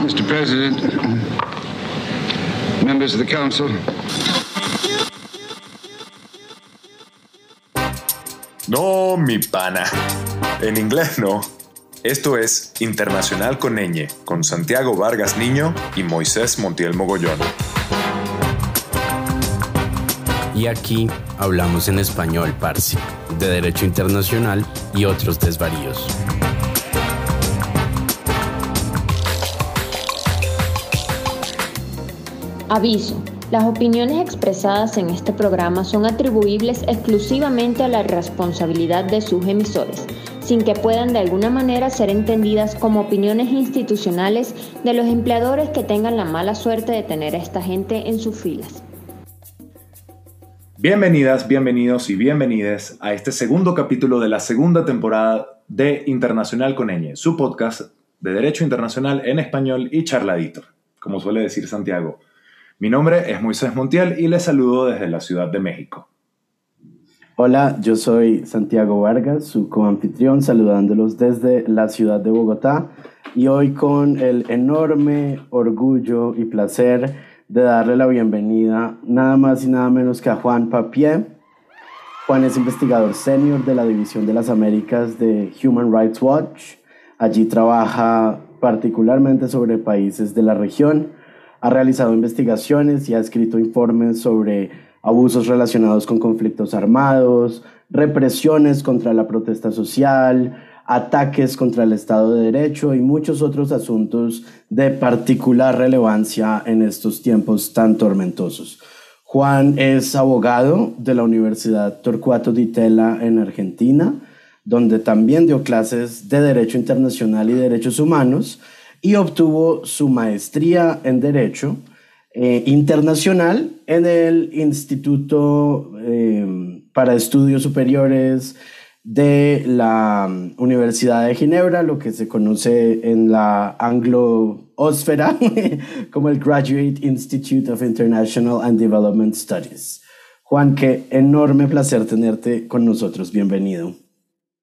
Mr. President, members of the council. No, mi pana. En inglés no. Esto es Internacional con Ñ, con Santiago Vargas Niño y Moisés Montiel Mogollón. Y aquí hablamos en español, Parsi, de Derecho Internacional y otros desvaríos. Aviso. Las opiniones expresadas en este programa son atribuibles exclusivamente a la responsabilidad de sus emisores, sin que puedan de alguna manera ser entendidas como opiniones institucionales de los empleadores que tengan la mala suerte de tener a esta gente en sus filas. Bienvenidas, bienvenidos y bienvenides a este segundo capítulo de la segunda temporada de Internacional con Ñ, su podcast de Derecho Internacional en español y charladito, como suele decir Santiago. Mi nombre es Moisés Montiel y les saludo desde la Ciudad de México. Hola, yo soy Santiago Vargas, su coanfitrión, saludándolos desde la ciudad de Bogotá y hoy con el enorme orgullo y placer de darle la bienvenida nada más y nada menos que a Juan Papier. Juan es investigador senior de la División de las Américas de Human Rights Watch. Allí trabaja particularmente sobre países de la región ha realizado investigaciones y ha escrito informes sobre abusos relacionados con conflictos armados, represiones contra la protesta social, ataques contra el Estado de Derecho y muchos otros asuntos de particular relevancia en estos tiempos tan tormentosos. Juan es abogado de la Universidad Torcuato Di Tella en Argentina, donde también dio clases de Derecho Internacional y Derechos Humanos y obtuvo su maestría en Derecho eh, Internacional en el Instituto eh, para Estudios Superiores de la Universidad de Ginebra, lo que se conoce en la anglo-ósfera como el Graduate Institute of International and Development Studies. Juan, qué enorme placer tenerte con nosotros. Bienvenido.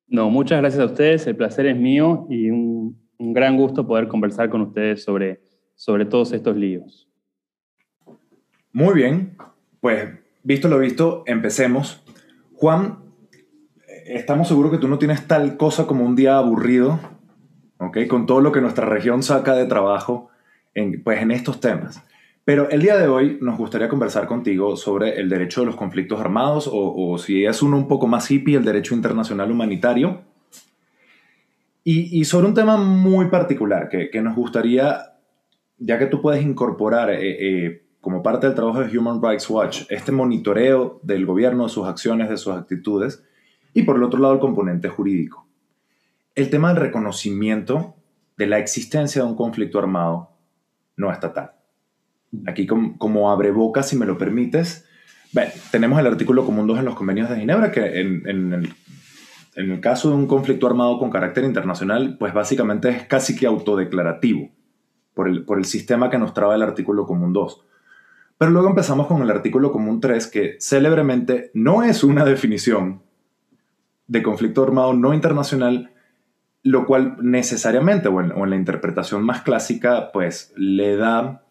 No, muchas gracias a ustedes. El placer es mío y un un gran gusto poder conversar con ustedes sobre, sobre todos estos líos. Muy bien, pues visto lo visto, empecemos. Juan, estamos seguros que tú no tienes tal cosa como un día aburrido, ¿ok? Con todo lo que nuestra región saca de trabajo en, pues, en estos temas. Pero el día de hoy nos gustaría conversar contigo sobre el derecho de los conflictos armados o, o si es uno un poco más hippie, el derecho internacional humanitario y, sobre un tema muy particular que, nos gustaría, ya que tú puedes incorporar eh, eh, como parte del trabajo de Human Rights Watch este monitoreo del gobierno, de sus acciones, de sus actitudes, y por el otro lado el componente jurídico. El tema del reconocimiento de la existencia de un conflicto armado no estatal. Aquí como, abre boca, si me lo permites, tenemos el artículo común 2 en los convenios de Ginebra, que en, en el en el caso de un conflicto armado con carácter internacional, pues básicamente es casi que autodeclarativo por el, por el sistema que nos traba el artículo común 2. Pero luego empezamos con el artículo común 3, que célebremente no es una definición de conflicto armado no internacional, lo cual necesariamente, o en, la interpretación más clásica, pues le da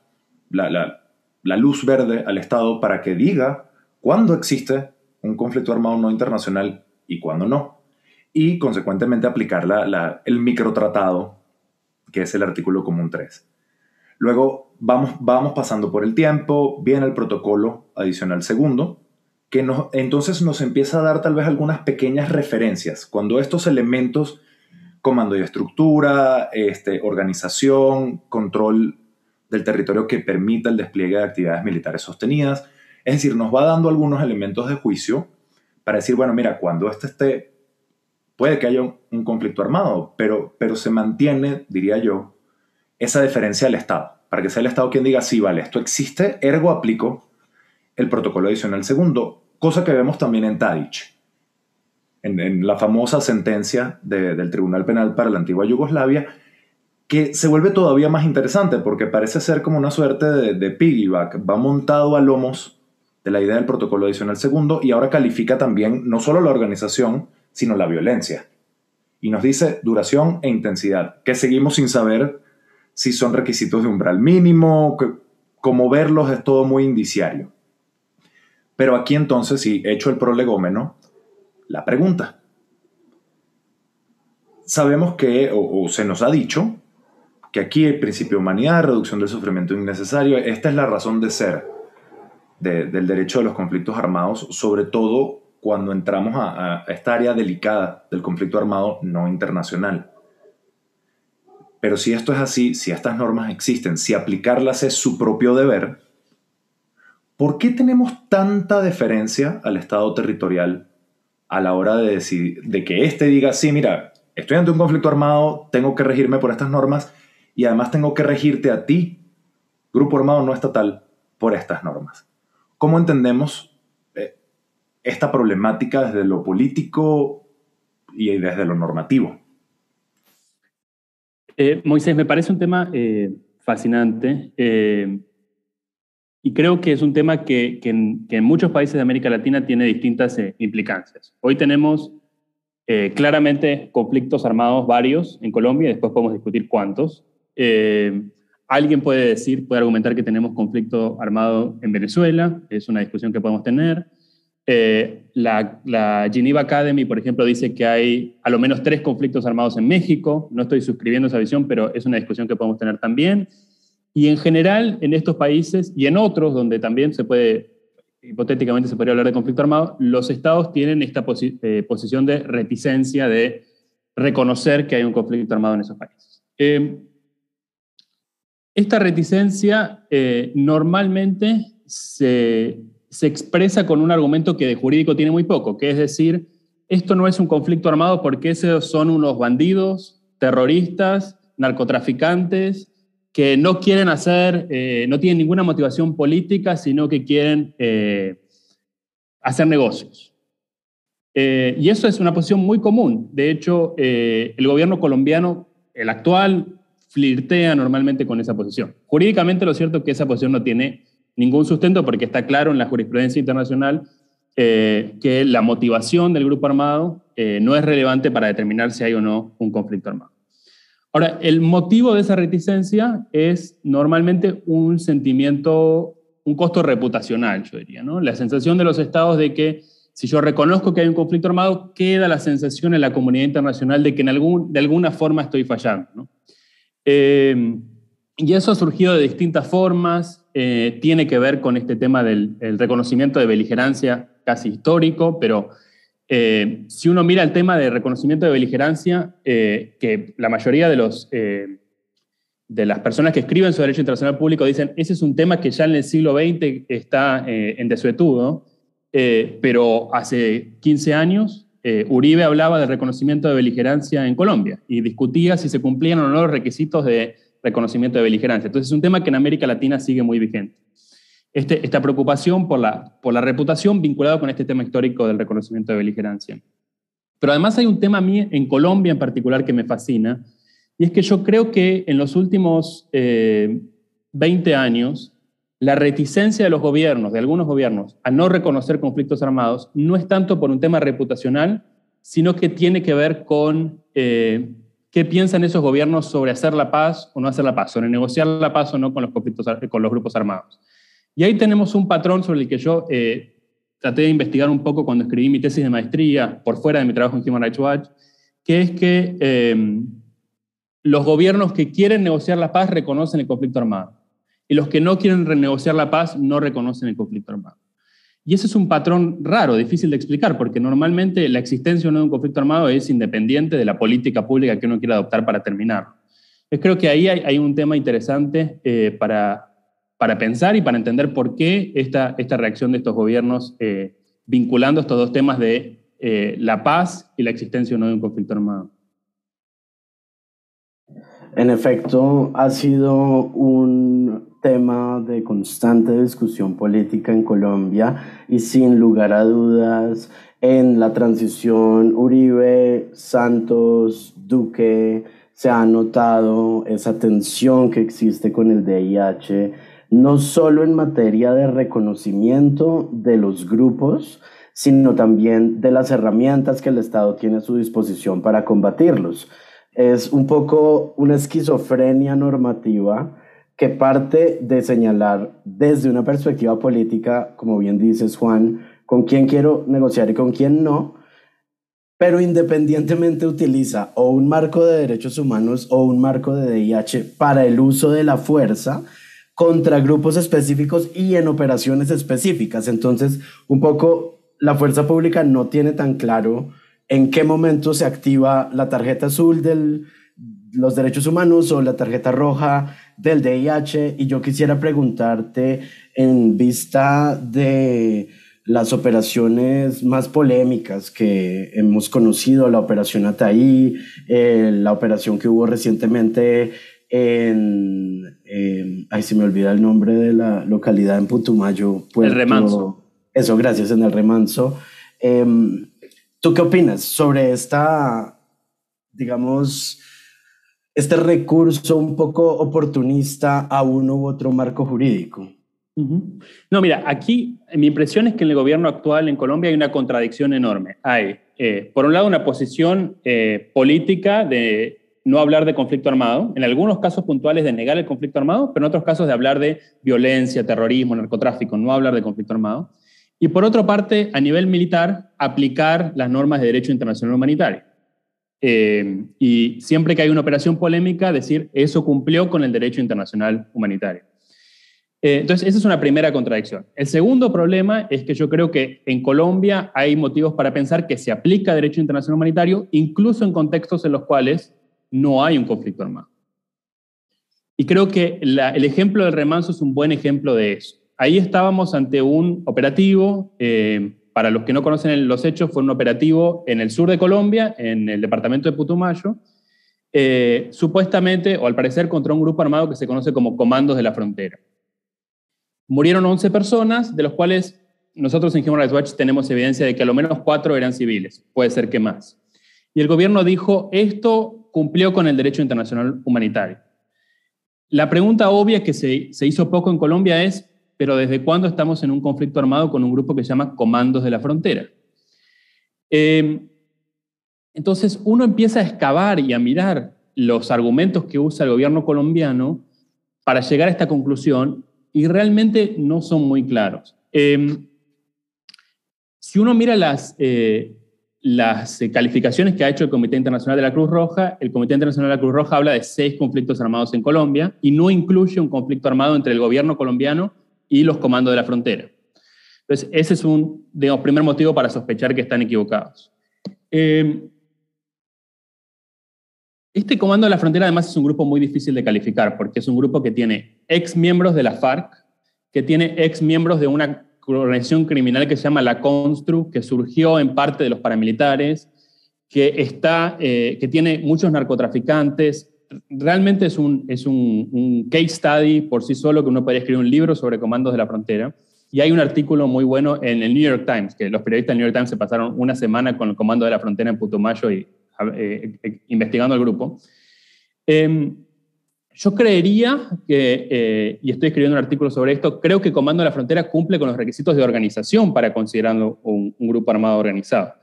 la, la luz verde al Estado para que diga cuándo existe un conflicto armado no internacional y cuándo no y consecuentemente aplicar la, el microtratado, que es el artículo común 3. Luego vamos, vamos pasando por el tiempo, viene el protocolo adicional segundo, que nos, entonces nos empieza a dar tal vez algunas pequeñas referencias. Cuando estos elementos, comando y estructura, este, organización, control del territorio que permita el despliegue de actividades militares sostenidas, es decir, nos va dando algunos elementos de juicio para decir, bueno, mira, cuando este esté Puede que haya un, conflicto armado, pero, pero se mantiene, diría yo, esa deferencia al Estado, para que sea el Estado quien diga, sí, vale, esto existe, ergo aplico el protocolo adicional segundo, cosa que vemos también en Tadic, en, la famosa sentencia del Tribunal Penal para la antigua Yugoslavia, que se vuelve todavía más interesante porque parece ser como una suerte de, de piggyback, va montado a lomos de la idea del protocolo adicional segundo y ahora califica también no solo la organización, sino la violencia. Y nos dice duración e intensidad, que seguimos sin saber si son requisitos de umbral mínimo, como verlos es todo muy indiciario. Pero aquí entonces, si hecho el prolegómeno, la pregunta. Sabemos que, o, se nos ha dicho, que aquí el principio de humanidad, reducción del sufrimiento innecesario, esta es la razón de ser del derecho de los conflictos armados, sobre todo cuando entramos a, esta área delicada del conflicto armado no internacional. Pero si esto es así, si estas normas existen, si aplicarlas es su propio deber, ¿por qué tenemos tanta deferencia al Estado territorial a la hora de, decidir, de que éste diga, sí, mira, estoy ante un conflicto armado, tengo que regirme por estas normas y además tengo que regirte a ti, grupo armado no estatal, por estas normas? ¿Cómo entendemos esta problemática desde lo político y desde lo normativo? Eh, Moisés, me parece un tema eh, fascinante y creo que es un tema que, en, muchos países de América Latina tiene distintas implicancias. Hoy tenemos claramente conflictos armados varios en Colombia y después podemos discutir cuántos. Alguien puede decir, puede argumentar que tenemos conflicto armado en Venezuela, es una discusión que podemos tener. Eh, la, la, Geneva Academy, por ejemplo, dice que hay a lo menos tres conflictos armados en México. No estoy suscribiendo esa visión, pero es una discusión que podemos tener también. Y en general, en estos países y en otros donde también se puede, hipotéticamente se podría hablar de conflicto armado, los estados tienen esta eh, posición de reticencia de reconocer que hay un conflicto armado en esos países. Eh, esta reticencia eh, normalmente se, expresa con un argumento que de jurídico tiene muy poco, que es decir, esto no es un conflicto armado porque esos son unos bandidos, terroristas, narcotraficantes, que no quieren hacer, eh, no tienen ninguna motivación política, sino que quieren eh, hacer negocios. y eso es una posición muy común. De hecho, el gobierno colombiano, el actual, flirtea normalmente con esa posición. Jurídicamente lo cierto es que esa posición no tiene ningún sustento porque está claro en la jurisprudencia internacional eh, que la motivación del grupo armado eh, no es relevante para determinar si hay o no un conflicto armado. Ahora, el motivo de esa reticencia es normalmente un sentimiento, un costo reputacional, yo diría, ¿no? La sensación de los estados de que si yo reconozco que hay un conflicto armado, queda la sensación en la comunidad internacional de que en algún, de alguna forma estoy fallando, ¿no? Eh, y eso ha surgido de distintas formas, eh, tiene que ver con este tema del reconocimiento de beligerancia casi histórico, pero eh, si uno mira el tema de reconocimiento de beligerancia, que la mayoría de, los, de las personas que escriben sobre derecho internacional público dicen, ese es un tema que ya en el siglo XX está en desuetudo, pero hace 15 años eh, Uribe hablaba del reconocimiento de beligerancia en Colombia y discutía si se cumplían o no los requisitos de reconocimiento de beligerancia. Entonces es un tema que en América Latina sigue muy vigente. Este, esta preocupación por la, por la reputación vinculada con este tema histórico del reconocimiento de beligerancia. Pero además hay un tema a mí en Colombia en particular que me fascina, y es que yo creo que en los últimos 20 eh, años la reticencia de los gobiernos, de algunos gobiernos, a no reconocer conflictos armados no es tanto por un tema reputacional, sino que tiene que ver con eh, qué piensan esos gobiernos sobre hacer la paz o no hacer la paz, sobre negociar la paz o no con los, conflictos, con los grupos armados. Y ahí tenemos un patrón sobre el que yo eh, traté de investigar un poco cuando escribí mi tesis de maestría por fuera de mi trabajo en Human Rights Watch, que es que eh, los gobiernos que quieren negociar la paz reconocen el conflicto armado y los que no quieren renegociar la paz no reconocen el conflicto armado. Y ese es un patrón raro, difícil de explicar, porque normalmente la existencia o no de un conflicto armado es independiente de la política pública que uno quiera adoptar para terminar. Yo creo que ahí hay, un tema interesante eh, para, para pensar y para entender por qué esta, esta reacción de estos gobiernos eh, vinculando estos dos temas de eh, la paz y la existencia o no de un conflicto armado. En efecto, ha sido un tema de constante discusión política en Colombia y sin lugar a dudas en la transición Uribe, Santos, Duque, se ha notado esa tensión que existe con el DIH, no solo en materia de reconocimiento de los grupos, sino también de las herramientas que el Estado tiene a su disposición para combatirlos. es un poco una esquizofrenia normativa que parte de señalar desde una perspectiva política, como bien dices Juan, con quién quiero negociar y con quién no, pero independientemente utiliza o un marco de derechos humanos o un marco de DIH para el uso de la fuerza contra grupos específicos y en operaciones específicas. Entonces, un poco la fuerza pública no tiene tan claro en qué momento se activa la tarjeta azul de los derechos humanos o la tarjeta roja del DIH. Y yo quisiera preguntarte en vista de las operaciones más polémicas que hemos conocido, la operación Ataí, eh, la operación que hubo recientemente en, ay, se me olvida el nombre de la localidad en Putumayo. el Remanso. Eso, gracias, en el Remanso. Em, ¿Tú qué opinas sobre esta, digamos, este recurso un poco oportunista a uno u otro marco jurídico? No, mira, aquí mi impresión es que en el gobierno actual en Colombia hay una contradicción enorme. Hay, eh, por un lado, una posición eh, política de no hablar de conflicto armado, en algunos casos puntuales de negar el conflicto armado, pero en otros casos de hablar de violencia, terrorismo, narcotráfico, no hablar de conflicto armado. Y por otra parte, a nivel militar, aplicar las normas de derecho internacional humanitario. Eh, y siempre que hay una operación polémica, decir eso cumplió con el derecho internacional humanitario. Eh, entonces, esa es una primera contradicción. El segundo problema es que yo creo que en Colombia hay motivos para pensar que se aplica derecho internacional humanitario, incluso en contextos en los cuales no hay un conflicto armado. Y creo que el ejemplo del remanso es un buen ejemplo de eso. Ahí estábamos ante un operativo, eh, para los que no conocen los hechos, fue un operativo en el sur de Colombia, en el departamento de Putumayo, eh, supuestamente, o al parecer, contra un grupo armado que se conoce como Comandos de la Frontera. Murieron 11 personas, de los cuales nosotros en Human Rights Watch tenemos evidencia de que a lo menos cuatro eran civiles, puede ser que más. Y el gobierno dijo, esto cumplió con el derecho internacional humanitario. La pregunta obvia que se, hizo poco en Colombia es, pero ¿desde cuándo estamos en un conflicto armado con un grupo que se llama Comandos de la Frontera? Eh, entonces uno empieza a excavar y a mirar los argumentos que usa el gobierno colombiano para llegar a esta conclusión y realmente no son muy claros. Em, si uno mira las, eh, las calificaciones que ha hecho el Comité Internacional de la Cruz Roja, el Comité Internacional de la Cruz Roja habla de seis conflictos armados en Colombia y no incluye un conflicto armado entre el gobierno colombiano y los comandos de la frontera. Entonces, ese es un digamos, primer motivo para sospechar que están equivocados. Em, este Comando de la Frontera además es un grupo muy difícil de calificar porque es un grupo que tiene ex miembros de la FARC, que tiene ex miembros de una organización criminal que se llama la CONSTRU, que surgió en parte de los paramilitares, que, está, eh, que tiene muchos narcotraficantes. Realmente es, un, es un, un, case study por sí solo que uno podría escribir un libro sobre comandos de la frontera. Y hay un artículo muy bueno en el New York Times, que los periodistas del New York Times se pasaron una semana con el comando de la frontera en Putumayo eh, eh, investigando el grupo. Em, yo creería que, eh, y estoy escribiendo un artículo sobre esto, creo que Comando de la Frontera cumple con los requisitos de organización para considerarlo un, grupo armado organizado.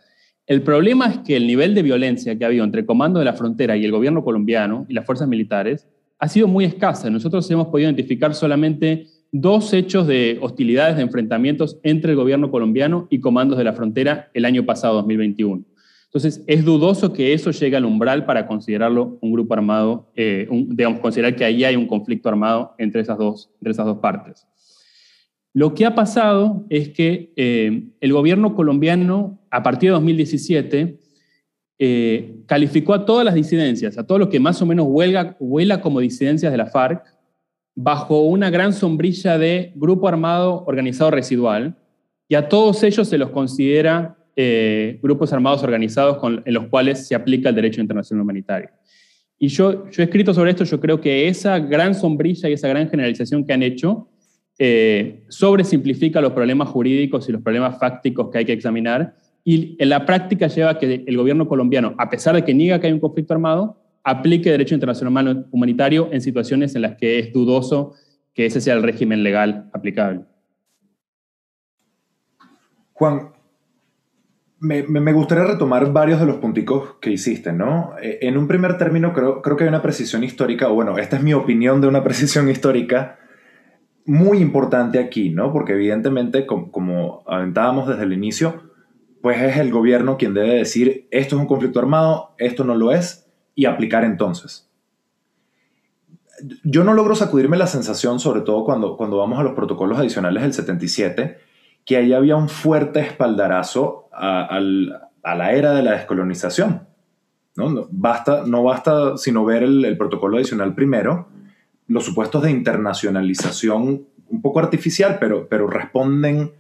El problema es que el nivel de violencia que ha habido entre Comando de la Frontera y el gobierno colombiano y las fuerzas militares ha sido muy escasa. Nosotros hemos podido identificar solamente dos hechos de hostilidades, de enfrentamientos entre el gobierno colombiano y comandos de la frontera el año pasado, 2021. Entonces, es dudoso que eso llegue al umbral para considerarlo un grupo armado, eh, digamos, considerar que ahí hay un conflicto armado entre esas dos partes. Lo que ha pasado es que eh, el gobierno colombiano, a partir de 2017, eh, calificó a todas las disidencias, a todo lo que más o menos huelga, huela como disidencias de la FARC, bajo una gran sombrilla de grupo armado organizado residual, y a todos ellos se los considera eh, grupos armados organizados en los cuales se aplica el derecho internacional humanitario. Y yo, yo he escrito sobre esto, yo creo que esa gran sombrilla y esa gran generalización que han hecho eh, sobresimplifica los problemas jurídicos y los problemas fácticos que hay que examinar y en la práctica lleva a que el gobierno colombiano, a pesar de que niega que hay un conflicto armado, aplique derecho internacional humanitario en situaciones en las que es dudoso que ese sea el régimen legal aplicable. Juan, Me, gustaría retomar varios de los punticos que hiciste, ¿no? Eh, en un primer término creo, creo que hay una precisión histórica, o bueno, esta es mi opinión de una precisión histórica muy importante aquí, ¿no? Porque evidentemente, como, como aventábamos desde el inicio, pues es el gobierno quien debe decir esto es un conflicto armado, esto no lo es, y aplicar entonces. Yo no logro sacudirme la sensación, sobre todo cuando, cuando vamos a los protocolos adicionales del 77, que ahí había un fuerte espaldarazo a, la era de la descolonización. ¿no? Basta, no basta sino ver el, protocolo adicional primero, los supuestos de internacionalización un poco artificial, pero, pero responden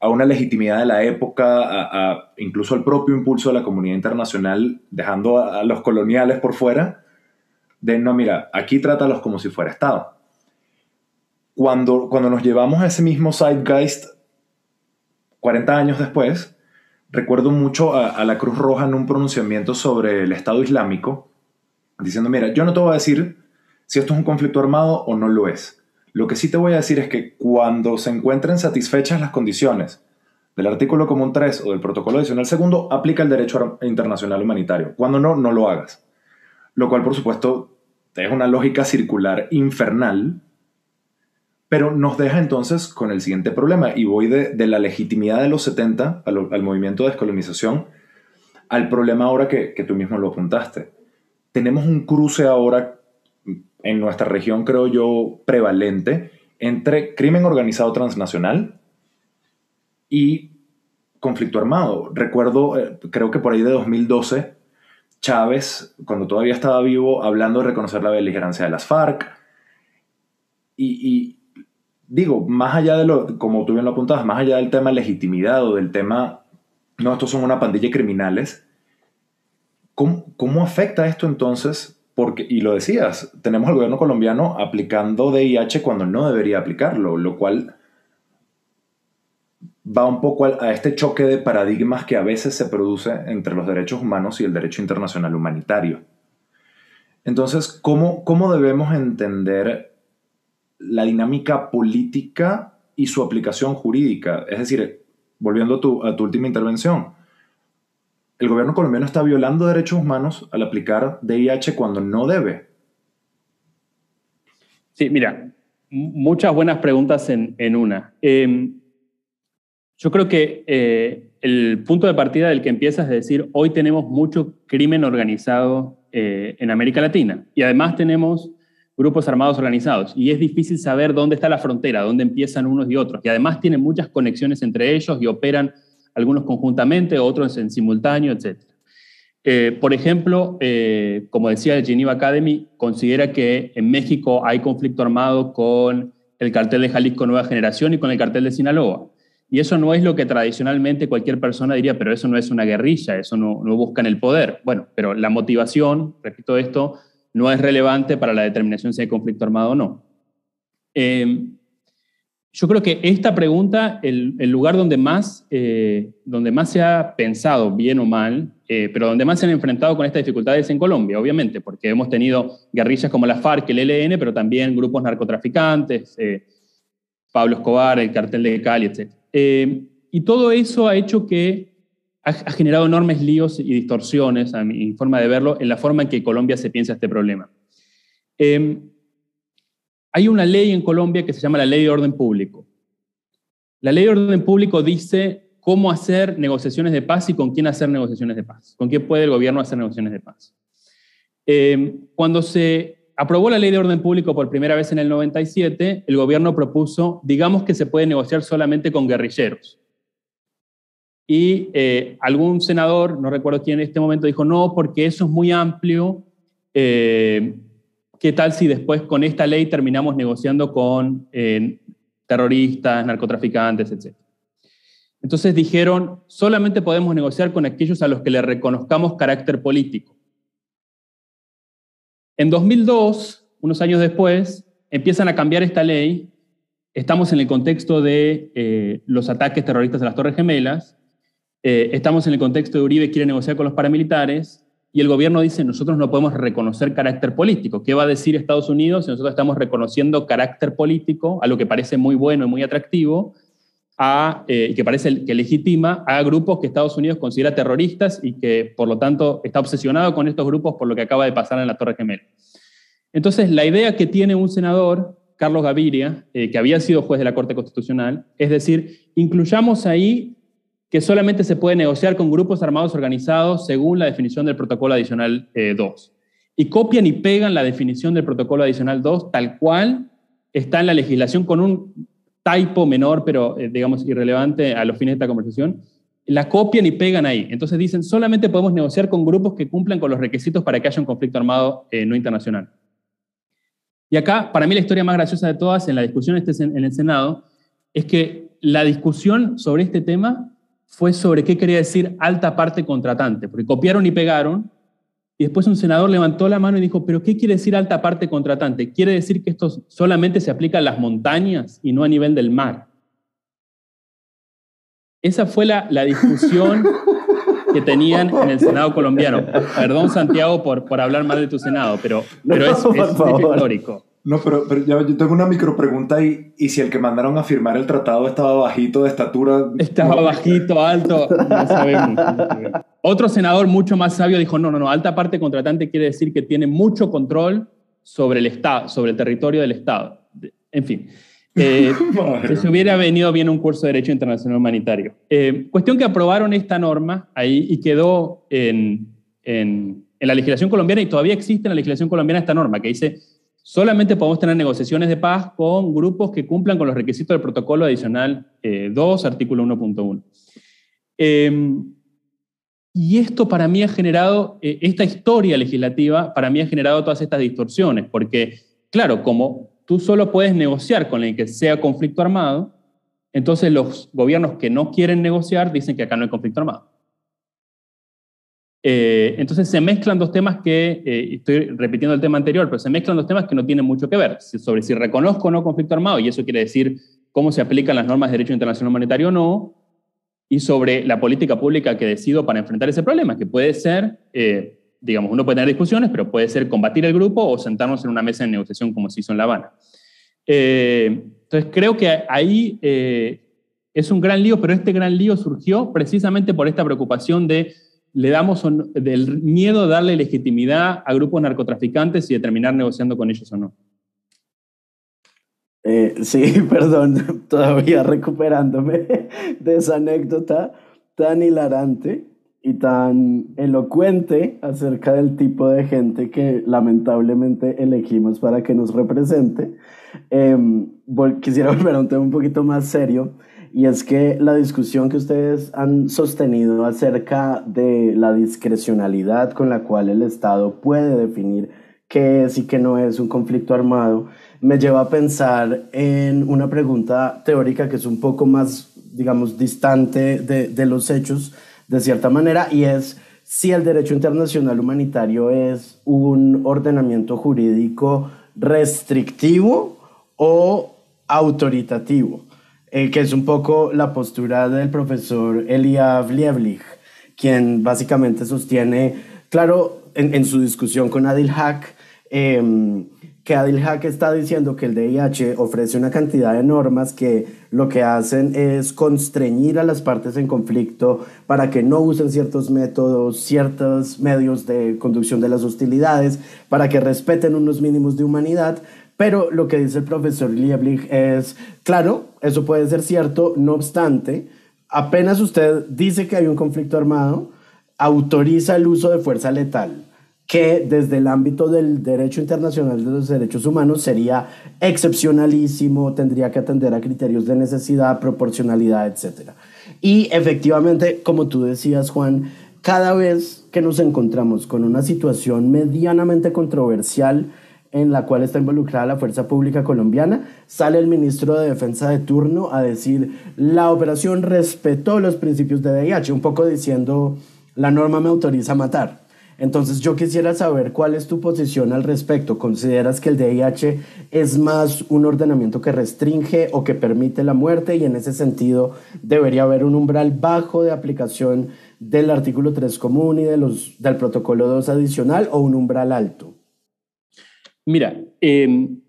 a una legitimidad de la época, a, incluso al propio impulso de la comunidad internacional, dejando a, los coloniales por fuera, de no, mira, aquí trátalos como si fuera Estado. Cuando, cuando nos llevamos a ese mismo zeitgeist 40 años después, recuerdo mucho a, la Cruz Roja en un pronunciamiento sobre el Estado Islámico, diciendo, mira, yo no te voy a decir si esto es un conflicto armado o no lo es. Lo que sí te voy a decir es que cuando se encuentren satisfechas las condiciones del artículo común 3 o del protocolo adicional segundo, aplica el derecho internacional humanitario. Cuando no, no lo hagas. Lo cual, por supuesto, es una lógica circular infernal pero nos deja entonces con el siguiente problema, y voy de, la legitimidad de los 70 al, movimiento de descolonización al problema ahora que, que, tú mismo lo apuntaste. Tenemos un cruce ahora en nuestra región, creo yo, prevalente entre crimen organizado transnacional y conflicto armado. Recuerdo, eh, creo que por ahí de 2012, Chávez, cuando todavía estaba vivo, hablando de reconocer la beligerancia de las FARC, y, digo, más allá de lo, como tú bien lo apuntabas, más allá del tema legitimidad o del tema, no, estos son una pandilla de criminales, ¿cómo, cómo afecta esto entonces? Y lo decías, tenemos al gobierno colombiano aplicando DIH cuando no debería aplicarlo, lo cual va un poco a, este choque de paradigmas que a veces se produce entre los derechos humanos y el derecho internacional humanitario. Entonces, ¿cómo, cómo debemos entender la dinámica política y su aplicación jurídica. Es decir, volviendo a tu última intervención, el gobierno colombiano está violando derechos humanos al aplicar DIH cuando no debe. Sí, mira, muchas buenas preguntas en, en una. Em, yo creo que eh, el punto de partida del que empieza es decir, hoy tenemos mucho crimen organizado eh, en América Latina y además tenemos grupos armados organizados y es difícil saber dónde está la frontera, dónde empiezan unos y otros. Y además tienen muchas conexiones entre ellos y operan algunos conjuntamente, otros en simultáneo, etc. Eh, por ejemplo, eh, como decía el Geneva Academy, considera que en México hay conflicto armado con el cartel de Jalisco Nueva Generación y con el cartel de Sinaloa. Y eso no es lo que tradicionalmente cualquier persona diría, pero eso no es una guerrilla, eso no, no buscan el poder. Bueno, pero la motivación, respecto a esto, no es relevante para la determinación si hay conflicto armado o no. Eh, yo creo que esta pregunta, el, lugar donde más, eh, donde más se ha pensado, bien o mal, eh, pero donde más se han enfrentado con estas dificultades es en Colombia, obviamente, porque hemos tenido guerrillas como la FARC, el ELN, pero también grupos narcotraficantes, Pablo Escobar, el cartel de Cali, etc. y todo eso ha hecho que ha, generado enormes líos y distorsiones, a mi forma de verlo, en la forma en que Colombia se piensa este problema. Em, hay una ley en Colombia que se llama la Ley de Orden Público. La Ley de Orden Público dice cómo hacer negociaciones de paz y con quién hacer negociaciones de paz, con quién puede el gobierno hacer negociaciones de paz. Em, cuando se aprobó la Ley de Orden Público por primera vez en el 97, el gobierno propuso, digamos que se puede negociar solamente con guerrilleros. Y eh, algún senador, no recuerdo quién en este momento, dijo, no, porque eso es muy amplio. Eh, ¿Qué tal si después con esta ley terminamos negociando con eh, terroristas, narcotraficantes, etc.? Entonces dijeron, solamente podemos negociar con aquellos a los que le reconozcamos carácter político. En 2002, unos años después, empiezan a cambiar esta ley. Estamos en el contexto de los ataques terroristas a las Torres Gemelas eh, estamos en el contexto de Uribe quiere negociar con los paramilitares y el gobierno dice nosotros no podemos reconocer carácter político. ¿Qué va a decir Estados Unidos si nosotros estamos reconociendo carácter político, a lo que parece muy bueno y muy atractivo, a, eh, que parece que legitima a grupos que Estados Unidos considera terroristas y que por lo tanto está obsesionado con estos grupos por lo que acaba de pasar en la Torre Gemela. Entonces, la idea que tiene un senador, Carlos Gaviria, eh, que había sido juez de la Corte Constitucional, es decir, incluyamos ahí que solamente se puede negociar con grupos armados organizados según la definición del protocolo adicional 2. Eh, y copian y pegan la definición del protocolo adicional 2 tal cual está en la legislación con un typo menor, pero eh, digamos irrelevante a los fines de esta conversación, la copian y pegan ahí. Entonces dicen, solamente podemos negociar con grupos que cumplan con los requisitos para que haya un conflicto armado eh, no internacional. Y acá, para mí la historia más graciosa de todas en la discusión este en el Senado es que la discusión sobre este tema fue sobre qué quería decir alta parte contratante, porque copiaron y pegaron, y después un senador levantó la mano y dijo, pero ¿qué quiere decir alta parte contratante? ¿Quiere decir que esto solamente se aplica a las montañas y no a nivel del mar? Esa fue la, discusión que tenían en el Senado colombiano. Perdón, Santiago, por, por hablar mal de tu Senado, pero, pero es, es, histórico. No, pero, pero yo tengo una micro pregunta. ¿Y si el que mandaron a firmar el tratado estaba bajito de estatura? Estaba bajito, alto, no sabemos. Otro senador mucho más sabio dijo, no, no, no, alta parte contratante quiere decir que tiene mucho control sobre el Estado, sobre el territorio del Estado. En fin, eh, se hubiera venido bien un curso de Derecho Internacional Humanitario. Eh, cuestión que aprobaron esta norma ahí y quedó en, en, en la legislación colombiana y todavía existe en la legislación colombiana esta norma que dice solamente podemos tener negociaciones de paz con grupos que cumplan con los requisitos del protocolo adicional 2, eh, artículo 1.1. Em, y esto para mí ha generado, eh, esta historia legislativa para mí ha generado todas estas distorsiones, porque claro, como tú solo puedes negociar con el que sea conflicto armado, entonces los gobiernos que no quieren negociar dicen que acá no hay conflicto armado. Eh, entonces se mezclan dos temas que, eh, estoy repitiendo el tema anterior, pero se mezclan dos temas que no tienen mucho que ver, sobre si reconozco o no conflicto armado, y eso quiere decir cómo se aplican las normas de derecho internacional humanitario o no, y sobre la política pública que decido para enfrentar ese problema, que puede ser, eh, digamos, uno puede tener discusiones, pero puede ser combatir el grupo o sentarnos en una mesa de negociación como se hizo en La Habana. entonces creo que ahí es un gran lío, pero este gran lío surgió precisamente por esta preocupación de le damos del miedo a darle legitimidad a grupos narcotraficantes y de terminar negociando con ellos o no. Eh, sí, perdón, todavía recuperándome de esa anécdota tan hilarante y tan elocuente acerca del tipo de gente que lamentablemente elegimos para que nos represente. Em, quisiera volver a un tema un poquito más serio y es que la discusión que ustedes han sostenido acerca de la discrecionalidad con la cual el Estado puede definir qué es y qué no es un conflicto armado, me lleva a pensar en una pregunta teórica que es un poco más, digamos, distante de, de los hechos, de cierta manera, y es si el derecho internacional humanitario es un ordenamiento jurídico restrictivo o autoritativo. Eh, que es un poco la postura del profesor Eliav Lieblich, quien básicamente sostiene, claro, en, su discusión con Adil Haq, em, que Adil Haq está diciendo que el DIH ofrece una cantidad de normas que lo que hacen es constreñir a las partes en conflicto para que no usen ciertos métodos, ciertos medios de conducción de las hostilidades, para que respeten unos mínimos de humanidad, pero lo que dice el profesor Lieblich es, claro, eso puede ser cierto, no obstante, apenas usted dice que hay un conflicto armado, autoriza el uso de fuerza letal, que desde el ámbito del derecho internacional de los derechos humanos sería excepcionalísimo, tendría que atender a criterios de necesidad, proporcionalidad, etc. Y efectivamente, como tú decías, Juan, cada vez que nos encontramos con una situación medianamente controversial, en la cual está involucrada la Fuerza Pública Colombiana, sale el ministro de Defensa de turno a decir, la operación respetó los principios de DIH, un poco diciendo, la norma me autoriza a matar. Entonces yo quisiera saber cuál es tu posición al respecto. ¿Consideras que el DIH es más un ordenamiento que restringe o que permite la muerte y en ese sentido debería haber un umbral bajo de aplicación del artículo 3 común y de los, del protocolo 2 adicional o un umbral alto? Mira, em,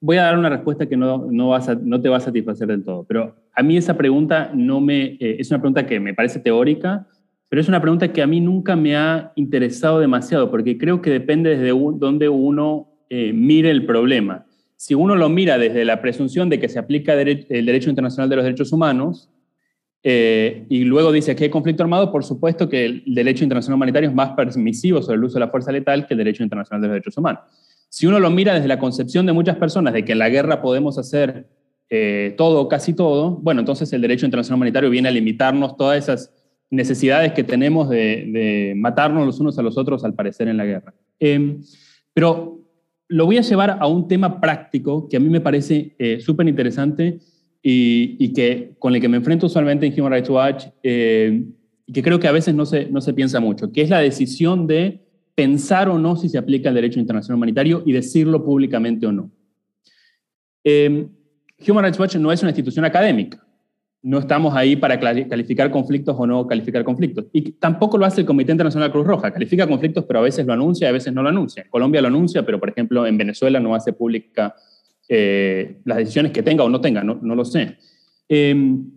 voy a dar una respuesta que no, no, vas a, no te va a satisfacer del todo, pero a mí esa pregunta no me, eh, es una pregunta que me parece teórica, pero es una pregunta que a mí nunca me ha interesado demasiado, porque creo que depende desde dónde uno eh, mire el problema. Si uno lo mira desde la presunción de que se aplica el derecho internacional de los derechos humanos, eh, y luego dice que hay conflicto armado, por supuesto que el derecho internacional humanitario es más permisivo sobre el uso de la fuerza letal que el derecho internacional de los derechos humanos. Si uno lo mira desde la concepción de muchas personas de que en la guerra podemos hacer eh, todo, casi todo, bueno, entonces el derecho internacional humanitario viene a limitarnos todas esas necesidades que tenemos de, matarnos los unos a los otros al parecer en la guerra. Em, pero lo voy a llevar a un tema práctico que a mí me parece eh, súper interesante y, que, con el que me enfrento usualmente en Human Rights Watch eh, y que creo que a veces no se, no se piensa mucho, que es la decisión de pensar o no si se aplica el derecho internacional humanitario y decirlo públicamente o no. Em, Human Rights Watch no es una institución académica. No estamos ahí para calificar conflictos o no calificar conflictos. Y tampoco lo hace el Comité Internacional Cruz Roja. Califica conflictos, pero a veces lo anuncia a veces no lo anuncia. Colombia lo anuncia, pero por ejemplo en Venezuela no hace pública eh, las decisiones que tenga o no tenga, no, no lo sé. Em,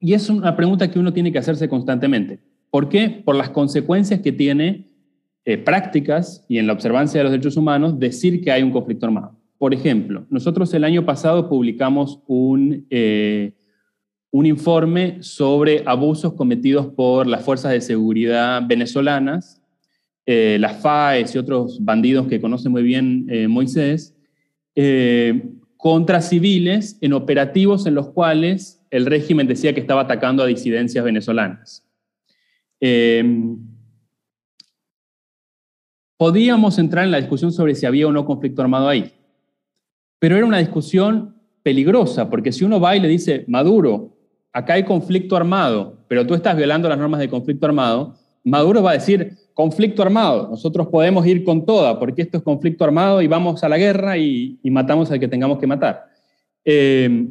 y es una pregunta que uno tiene que hacerse constantemente. ¿Por qué? Por las consecuencias que tiene eh, prácticas y en la observancia de los derechos humanos decir que hay un conflicto armado. Por ejemplo, nosotros el año pasado publicamos un, eh, un informe sobre abusos cometidos por las fuerzas de seguridad venezolanas, eh, las FAES y otros bandidos que conoce muy bien Moisés, contra civiles en operativos en los cuales el régimen decía que estaba atacando a disidencias venezolanas. Podíamos entrar en la discusión sobre si había o no conflicto armado ahí, pero era una discusión peligrosa, porque si uno va y le dice, Maduro, acá hay conflicto armado, pero tú estás violando las normas de conflicto armado, Maduro va a decir, conflicto armado, nosotros podemos ir con toda, porque esto es conflicto armado y vamos a la guerra y, matamos al que tengamos que matar. Eh,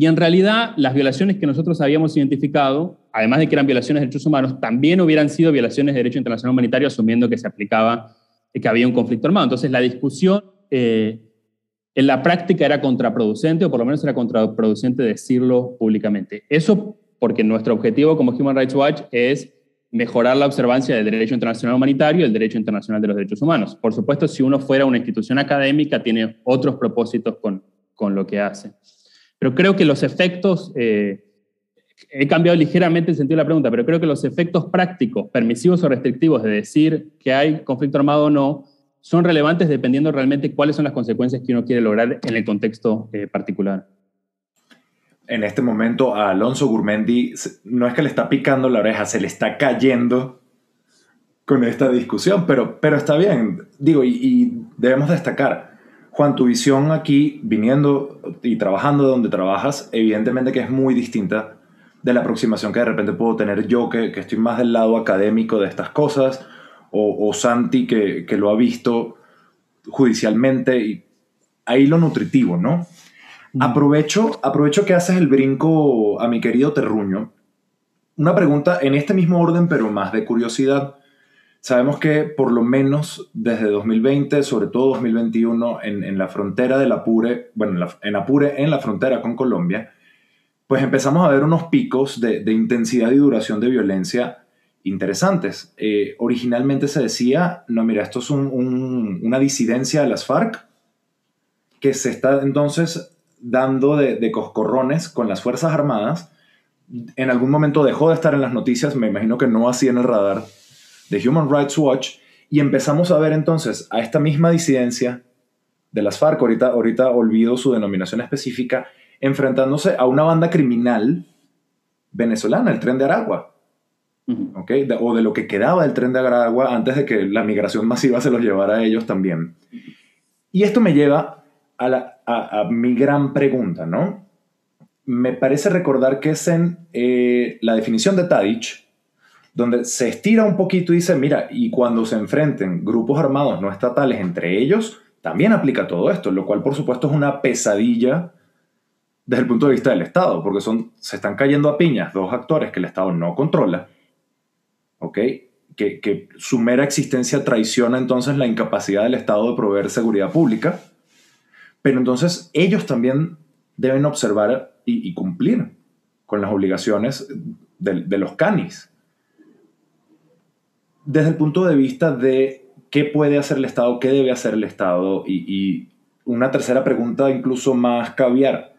y en realidad las violaciones que nosotros habíamos identificado, además de que eran violaciones de derechos humanos, también hubieran sido violaciones de derecho internacional humanitario, asumiendo que se aplicaba, que había un conflicto armado. Entonces la discusión eh, en la práctica era contraproducente, o por lo menos era contraproducente decirlo públicamente. Eso porque nuestro objetivo como Human Rights Watch es mejorar la observancia del derecho internacional humanitario y el derecho internacional de los derechos humanos. Por supuesto, si uno fuera una institución académica, tiene otros propósitos con, con lo que hace. Pero creo que los efectos, eh, he cambiado ligeramente el sentido de la pregunta, pero creo que los efectos prácticos, permisivos o restrictivos de decir que hay conflicto armado o no, son relevantes dependiendo realmente cuáles son las consecuencias que uno quiere lograr en el contexto eh, particular. En este momento a Alonso Gurmendi no es que le está picando la oreja, se le está cayendo con esta discusión, pero, pero está bien. Digo, y, y debemos destacar, Juan, tu visión aquí, viniendo y trabajando donde trabajas, evidentemente que es muy distinta de la aproximación que de repente puedo tener yo, que, estoy más del lado académico de estas cosas, o, Santi, que, lo ha visto judicialmente, y ahí lo nutritivo, ¿no? Mm. Aprovecho, aprovecho que haces el brinco a mi querido Terruño. Una pregunta en este mismo orden, pero más de curiosidad. Sabemos que por lo menos desde 2020, sobre todo 2021, en, la frontera del Apure, bueno, en, Apure, en la frontera con Colombia, pues empezamos a ver unos picos de, intensidad y duración de violencia interesantes. Eh, originalmente se decía, no, mira, esto es una disidencia de las FARC que se está entonces dando de, de coscorrones con las Fuerzas Armadas. En algún momento dejó de estar en las noticias, me imagino que no así en el radar de Human Rights Watch y empezamos a ver entonces a esta misma disidencia de las FARC, ahorita, ahorita olvido su denominación específica, enfrentándose a una banda criminal venezolana, el tren de Aragua. o de lo que quedaba del tren de Aragua antes de que la migración masiva se los llevara a ellos también. Y esto me lleva a, la, a, mi gran pregunta, ¿no? Me parece recordar que es en eh, la definición de Tadic, donde se estira un poquito y dice, mira, y cuando se enfrenten grupos armados no estatales entre ellos, también aplica todo esto, lo cual por supuesto es una pesadilla desde el punto de vista del Estado, porque son, se están cayendo a piñas dos actores que el Estado no controla, ¿ok? Que, que su mera existencia traiciona entonces la incapacidad del Estado de proveer seguridad pública, Pero entonces ellos también deben observar y, cumplir con las obligaciones de, los canis. Desde el punto de vista de qué puede hacer el Estado, qué debe hacer el Estado y, una tercera pregunta incluso más caviar.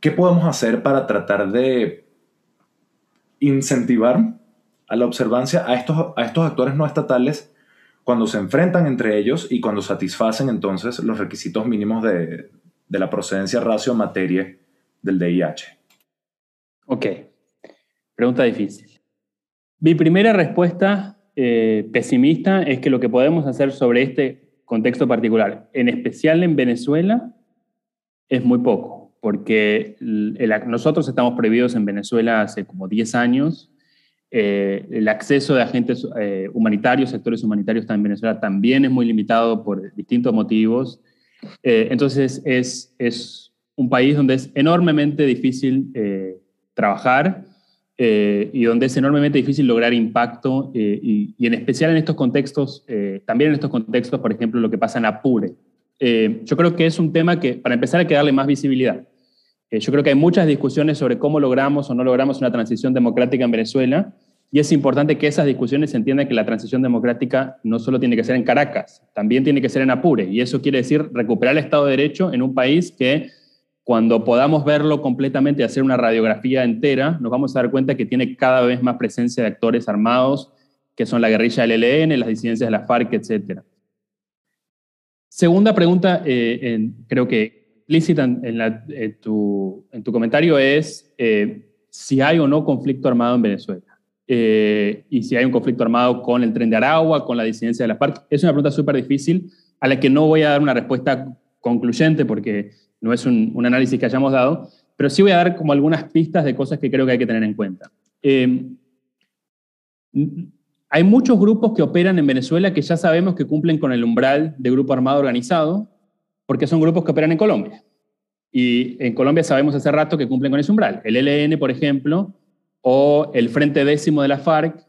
¿Qué podemos hacer para tratar de incentivar a la observancia a estos, a estos actores no estatales cuando se enfrentan entre ellos y cuando satisfacen entonces los requisitos mínimos de, de la procedencia ratio materia del DIH? Ok, pregunta difícil. Mi primera respuesta eh, pesimista es que lo que podemos hacer sobre este contexto particular, en especial en Venezuela, es muy poco, porque nosotros estamos prohibidos en Venezuela hace como 10 años. Eh, el acceso de agentes eh, humanitarios, sectores humanitarios en Venezuela también es muy limitado por distintos motivos. entonces es, es, un país donde es enormemente difícil trabajar eh, y donde es enormemente difícil lograr impacto eh, y, en especial en estos contextos, eh, también en estos contextos, por ejemplo, lo que pasa en Apure. yo creo que es un tema que, para empezar, hay que darle más visibilidad. yo creo que hay muchas discusiones sobre cómo logramos o no logramos una transición democrática en Venezuela y es importante que esas discusiones entiendan que la transición democrática no solo tiene que ser en Caracas, también tiene que ser en Apure y eso quiere decir recuperar el Estado de Derecho en un país que cuando podamos verlo completamente y hacer una radiografía entera, nos vamos a dar cuenta que tiene cada vez más presencia de actores armados, que son la guerrilla del ELN, las disidencias de la FARC, etc. Segunda pregunta, eh, creo que explícita en, tu, comentario, es eh, si hay o no conflicto armado en Venezuela. Eh, y si hay un conflicto armado con el tren de Aragua, con la disidencia de la FARC. Es una pregunta súper difícil a la que no voy a dar una respuesta concluyente porque no es un, análisis que hayamos dado, pero sí voy a dar como algunas pistas de cosas que creo que hay que tener en cuenta. Eh, hay muchos grupos que operan en Venezuela que ya sabemos que cumplen con el umbral de grupo armado organizado, porque son grupos que operan en Colombia. Y en Colombia sabemos hace rato que cumplen con ese umbral. El ELN, por ejemplo, o el Frente Décimo de la FARC,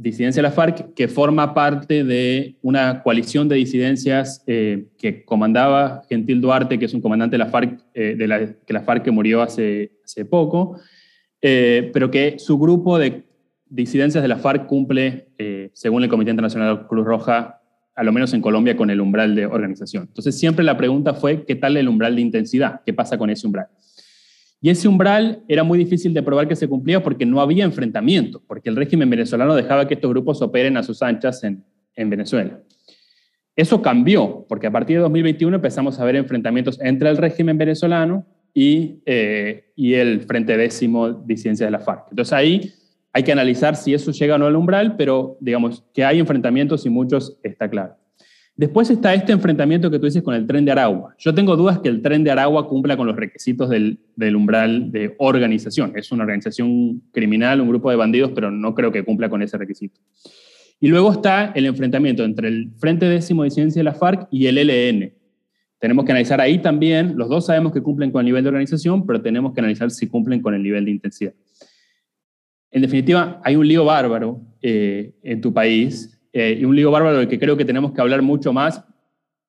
disidencia de la FARC, que forma parte de una coalición de disidencias eh, que comandaba Gentil Duarte, que es un comandante de la FARC, eh, que la FARC que murió hace, hace poco, eh, pero que su grupo de disidencias de la FARC cumple, según el Comité Internacional Cruz Roja, a lo menos en Colombia, con el umbral de organización. Entonces siempre la pregunta fue, ¿qué tal el umbral de intensidad? ¿Qué pasa con ese umbral? Y ese umbral era muy difícil de probar que se cumplía porque no había enfrentamiento, porque el régimen venezolano dejaba que estos grupos operen a sus anchas en, Venezuela. Eso cambió, porque a partir de 2021 empezamos a ver enfrentamientos entre el régimen venezolano y, eh, el Frente Décimo Disidencia de la FARC. Entonces ahí hay que analizar si eso llega o no al umbral, pero digamos que hay enfrentamientos y muchos está claro. Después está este enfrentamiento que tú dices con el tren de Aragua. Yo tengo dudas que el tren de Aragua cumpla con los requisitos del, umbral de organización. Es una organización criminal, un grupo de bandidos, pero no creo que cumpla con ese requisito. Y luego está el enfrentamiento entre el Frente Décimo de Ciencia de la FARC y el ELN. Tenemos que analizar ahí también, los dos sabemos que cumplen con el nivel de organización, pero tenemos que analizar si cumplen con el nivel de intensidad. En definitiva, hay un lío bárbaro eh, en tu país eh, y un lío bárbaro del que creo que tenemos que hablar mucho más,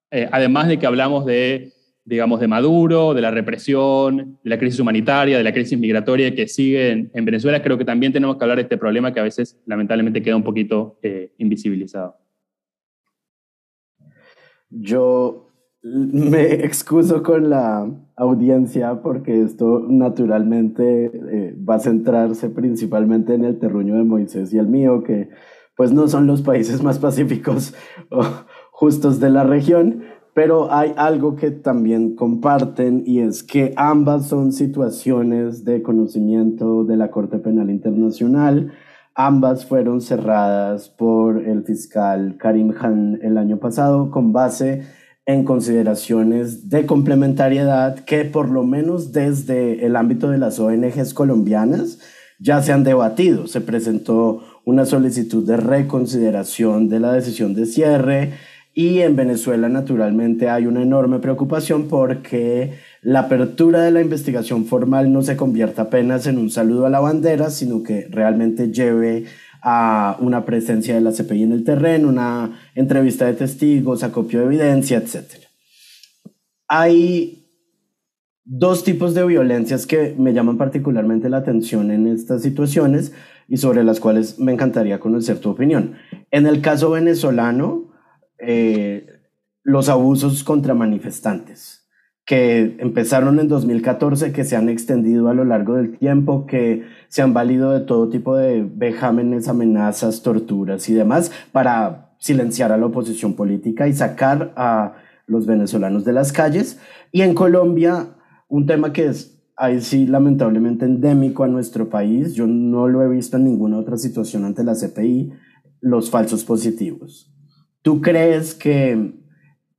eh, además de que hablamos de, digamos, de Maduro, de la represión, de la crisis humanitaria, de la crisis migratoria que sigue en, Venezuela, creo que también tenemos que hablar de este problema que a veces lamentablemente queda un poquito eh, invisibilizado. Yo me excuso con la audiencia porque esto naturalmente va a centrarse principalmente en el terruño de Moisés y el mío, que pues no son los países más pacíficos o justos de la región, pero hay algo que también comparten y es que ambas son situaciones de conocimiento de la Corte Penal Internacional. Ambas fueron cerradas por el fiscal Karim Khan el año pasado con base en consideraciones de complementariedad que por lo menos desde el ámbito de las ONGs colombianas ya se han debatido. Se presentó una solicitud de reconsideración de la decisión de cierre y en Venezuela naturalmente hay una enorme preocupación porque la apertura de la investigación formal no se convierta apenas en un saludo a la bandera, sino que realmente lleve a una presencia de la CPI en el terreno, una entrevista de testigos, acopio de evidencia, etc. hay dos tipos de violencias que me llaman particularmente la atención en estas situaciones y sobre las cuales me encantaría conocer tu opinión. En el caso venezolano, eh, los abusos contra manifestantes, que empezaron en 2014, que se han extendido a lo largo del tiempo, que se han valido de todo tipo de vejámenes, amenazas, torturas y demás para silenciar a la oposición política y sacar a los venezolanos de las calles. Y en Colombia un tema que es ahí sí lamentablemente endémico a nuestro país, yo no lo he visto en ninguna otra situación ante la CPI, los falsos positivos. ¿Tú crees que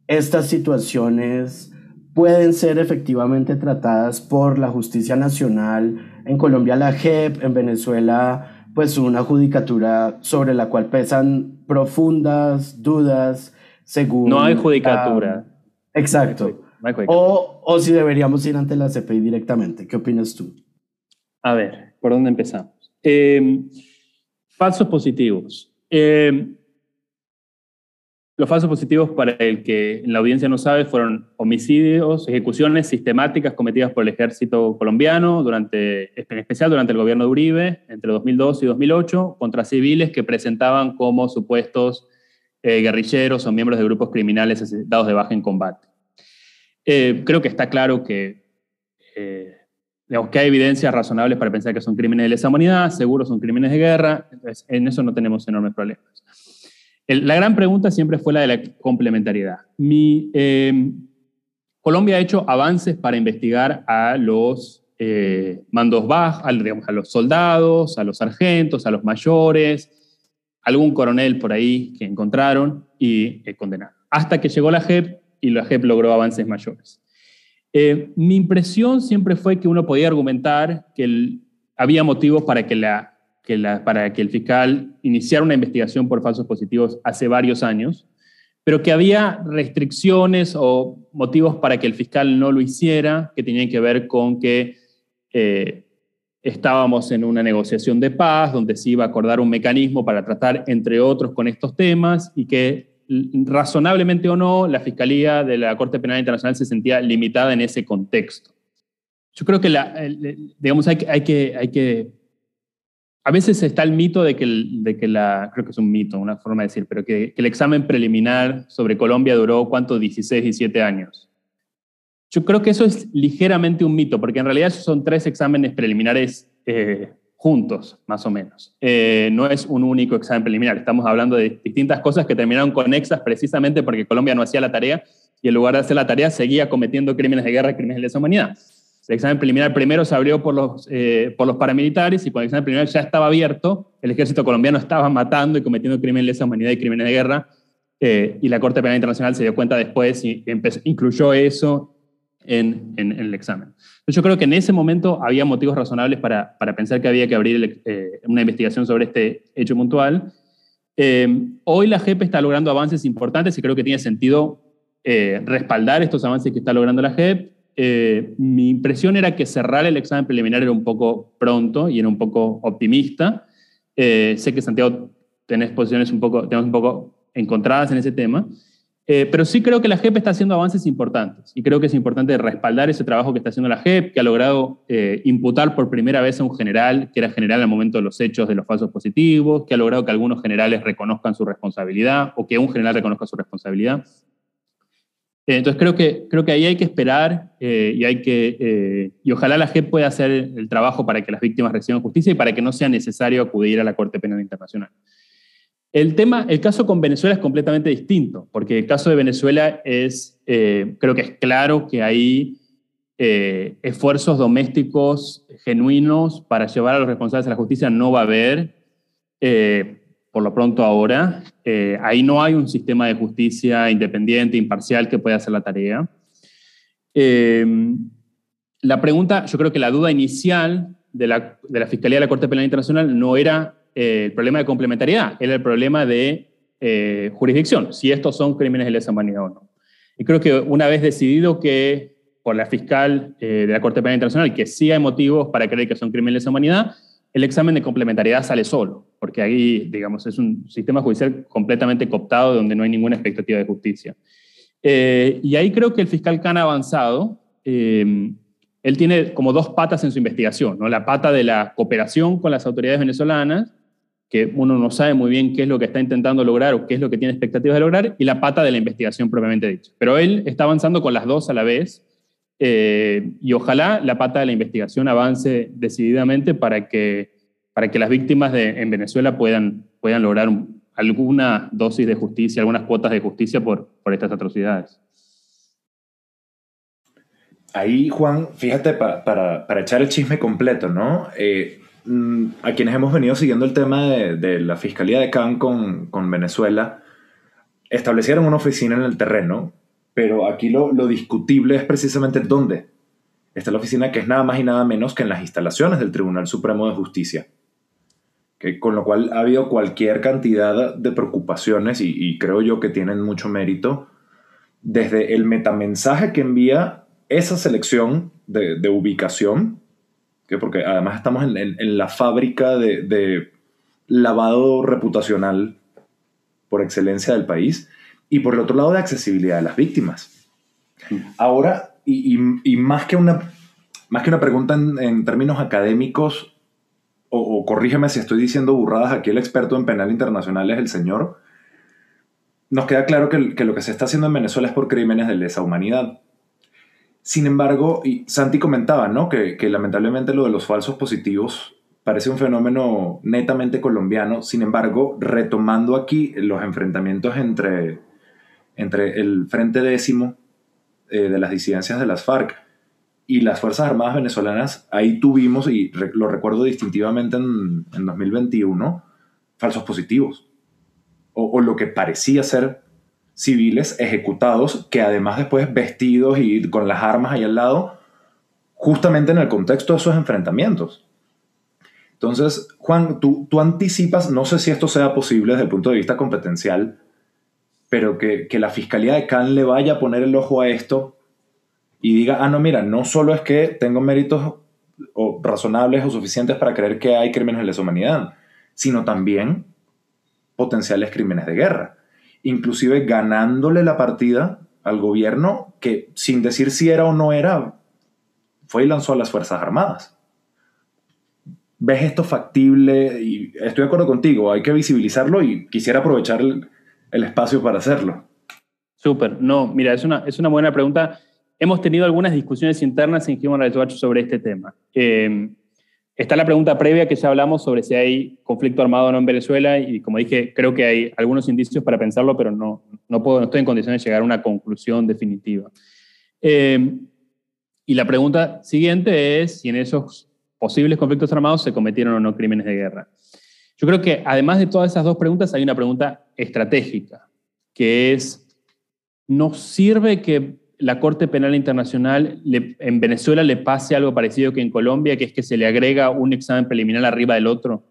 estas situaciones pueden ser efectivamente tratadas por la justicia nacional? En Colombia la JEP, en Venezuela pues una judicatura sobre la cual pesan profundas dudas según... No hay judicatura. exacto. O, o si deberíamos ir ante la CPI directamente. ¿Qué opinas tú? A ver, ¿por dónde empezamos? Em, falsos positivos. Em, los falsos positivos, para el que en la audiencia no sabe, fueron homicidios, ejecuciones sistemáticas cometidas por el ejército colombiano, durante, en especial durante el gobierno de Uribe, entre 2002 y 2008, contra civiles que presentaban como supuestos eh, guerrilleros o miembros de grupos criminales dados de baja en combate. Eh, creo que está claro que, eh, digamos, que hay evidencias razonables para pensar que son crímenes de lesa humanidad, seguro son crímenes de guerra, en eso no tenemos enormes problemas. la gran pregunta siempre fue la de la complementariedad. Em, Colombia ha hecho avances para investigar a los eh, mandos bajos, a, a los soldados, a los sargentos, a los mayores, algún coronel por ahí que encontraron y condenaron. Hasta que llegó la JEP y la JEP logró avances mayores. Eh, mi impresión siempre fue que uno podía argumentar que había motivos para que, la, que la, para que el fiscal iniciara una investigación por falsos positivos hace varios años, pero que había restricciones o motivos para que el fiscal no lo hiciera, que tenían que ver con que eh, estábamos en una negociación de paz donde se iba a acordar un mecanismo para tratar, entre otros, con estos temas y que razonablemente o no, la Fiscalía de la Corte Penal Internacional se sentía limitada en ese contexto. Yo creo que, la, digamos, hay, hay, que, hay que... A veces está el mito de que, de que la... Creo que es un mito, una forma de decir, pero que, el examen preliminar sobre Colombia duró, ¿cuánto? 16, 17 años. Yo creo que eso es ligeramente un mito, porque en realidad son tres exámenes preliminares eh, juntos, más o menos. Eh, no es un único examen preliminar, estamos hablando de distintas cosas que terminaron conexas precisamente porque Colombia no hacía la tarea y en lugar de hacer la tarea seguía cometiendo crímenes de guerra y crímenes de lesa humanidad. El examen preliminar primero se abrió por los, eh, por los paramilitares y cuando el examen preliminar ya estaba abierto, el ejército colombiano estaba matando y cometiendo crímenes de lesa humanidad y crímenes de guerra eh, y la Corte Penal Internacional se dio cuenta después y incluyó eso en, en, el examen. Yo creo que en ese momento había motivos razonables para, para pensar que había que abrir eh, una investigación sobre este hecho puntual. Eh, hoy la JEP está logrando avances importantes y creo que tiene sentido eh, respaldar estos avances que está logrando la JEP. mi impresión era que cerrar el examen preliminar era un poco pronto y era un poco optimista. sé que Santiago tenés posiciones un poco, tenemos un poco encontradas en ese tema. Eh, pero sí creo que la JEP está haciendo avances importantes y creo que es importante respaldar ese trabajo que está haciendo la JEP, que ha logrado eh, imputar por primera vez a un general, que era general al momento de los hechos de los falsos positivos, que ha logrado que algunos generales reconozcan su responsabilidad o que un general reconozca su responsabilidad. Eh, entonces creo que, creo que ahí hay que esperar y, hay que, y ojalá la JEP pueda hacer el trabajo para que las víctimas reciban justicia y para que no sea necesario acudir a la Corte Penal Internacional. El tema, el caso con Venezuela es completamente distinto, porque el caso de Venezuela es, eh, creo que es claro que hay eh, esfuerzos domésticos genuinos para llevar a los responsables a la justicia, no va a haber, eh, por lo pronto ahora. ahí no hay un sistema de justicia independiente, imparcial, que pueda hacer la tarea. la pregunta, yo creo que la duda inicial de la, de la Fiscalía de la Corte Penal Internacional no era eh, el problema de complementariedad, era el problema de eh, jurisdicción, si estos son crímenes de lesa humanidad o no. Y creo que una vez decidido que por la fiscal eh, de la Corte Penal Internacional que sí hay motivos para creer que son crímenes de lesa humanidad, el examen de complementariedad sale solo, porque ahí, digamos, es un sistema judicial completamente cooptado donde no hay ninguna expectativa de justicia. Y ahí creo que el fiscal Khan ha avanzado. Eh, él tiene como dos patas en su investigación, ¿no? La pata de la cooperación con las autoridades venezolanas, que uno no sabe muy bien qué es lo que está intentando lograr o qué es lo que tiene expectativas de lograr, y la pata de la investigación propiamente dicha. Pero él está avanzando con las dos a la vez, eh, y ojalá la pata de la investigación avance decididamente para que, para que las víctimas de, en Venezuela puedan, puedan lograr alguna dosis de justicia, algunas cuotas de justicia por, por estas atrocidades. Ahí, Juan, fíjate, para, echar el chisme completo, ¿no? Eh, a quienes hemos venido siguiendo el tema de, la Fiscalía de Cannes con, Venezuela, establecieron una oficina en el terreno, pero aquí lo, discutible es precisamente dónde está la oficina, que es nada más y nada menos que en las instalaciones del Tribunal Supremo de Justicia. Que, con lo cual ha habido cualquier cantidad de preocupaciones y creo yo que tienen mucho mérito, desde el metamensaje que envía esa selección de, ubicación, que porque además estamos en, la fábrica de, lavado reputacional por excelencia del país, y por el otro lado de accesibilidad de las víctimas. Ahora, y, más, que una, más que una pregunta en, términos académicos, o, corrígeme si estoy diciendo burradas, aquí el experto en penal internacional es el señor, nos queda claro que, que lo que se está haciendo en Venezuela es por crímenes de lesa humanidad. Sin embargo, y Santi comentaba, ¿no? Que, lamentablemente lo de los falsos positivos parece un fenómeno netamente colombiano. Sin embargo, retomando aquí los enfrentamientos entre, entre el Frente Décimo eh, de las disidencias de las FARC y las Fuerzas Armadas venezolanas, ahí tuvimos, y lo recuerdo distintivamente en, 2021, falsos positivos. o, lo que parecía ser civiles ejecutados que además después vestidos y con las armas ahí al lado, justamente en el contexto de esos enfrentamientos. Entonces, Juan, tú, tú anticipas, no sé si esto sea posible desde el punto de vista competencial, pero que, que la Fiscalía de Cannes le vaya a poner el ojo a esto y diga, ah, no, mira, no solo es que tengo méritos razonables o suficientes para creer que hay crímenes de lesa humanidad, sino también potenciales crímenes de guerra inclusive ganándole la partida al gobierno que sin decir si era o no era, fue y lanzó a las Fuerzas Armadas. ¿Ves esto factible? Y estoy de acuerdo contigo, hay que visibilizarlo y quisiera aprovechar el, espacio para hacerlo. Súper, no, mira, es una, es una buena pregunta. Hemos tenido algunas discusiones internas en Human Rights Watch sobre este tema. Eh, Está la pregunta previa que ya hablamos sobre si hay conflicto armado o no en Venezuela y como dije, creo que hay algunos indicios para pensarlo, pero no, no, puedo, no estoy en condiciones de llegar a una conclusión definitiva. Eh, y la pregunta siguiente es si en esos posibles conflictos armados se cometieron o no crímenes de guerra. Yo creo que además de todas esas dos preguntas hay una pregunta estratégica, que es, ¿nos sirve que la Corte Penal Internacional en Venezuela le pase algo parecido que en Colombia, que es que se le agrega un examen preliminar arriba del otro?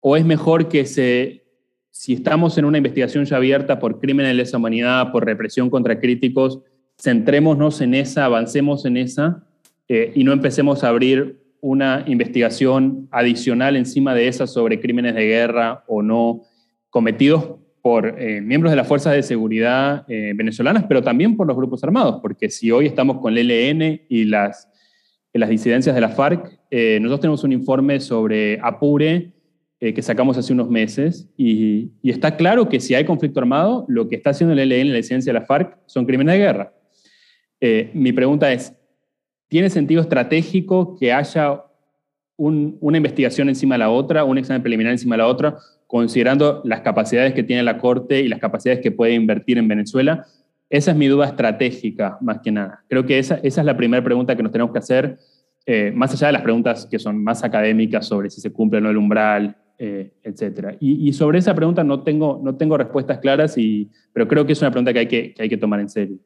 ¿O es mejor que se, si estamos en una investigación ya abierta por crímenes de lesa humanidad, por represión contra críticos, centrémonos en esa, avancemos en esa eh, y no empecemos a abrir una investigación adicional encima de esa sobre crímenes de guerra o no cometidos por eh, miembros de las fuerzas de seguridad eh, venezolanas, pero también por los grupos armados, porque si hoy estamos con el ELN y las, las disidencias de la FARC, eh, nosotros tenemos un informe sobre Apure que sacamos hace unos meses y, y, está claro que si hay conflicto armado, lo que está haciendo el ELN y la disidencia de la FARC son crímenes de guerra. mi pregunta es, ¿tiene sentido estratégico que haya una investigación encima de la otra, un examen preliminar encima de la otra, considerando las capacidades que tiene la Corte y las capacidades que puede invertir en Venezuela? Esa es mi duda estratégica, más que nada. Creo que esa, es la primera pregunta que nos tenemos que hacer, eh, más allá de las preguntas que son más académicas sobre si se cumple o no el umbral, eh, etc. Y, sobre esa pregunta no tengo, no tengo respuestas claras, y, pero creo que es una pregunta que hay que hay que tomar en serio.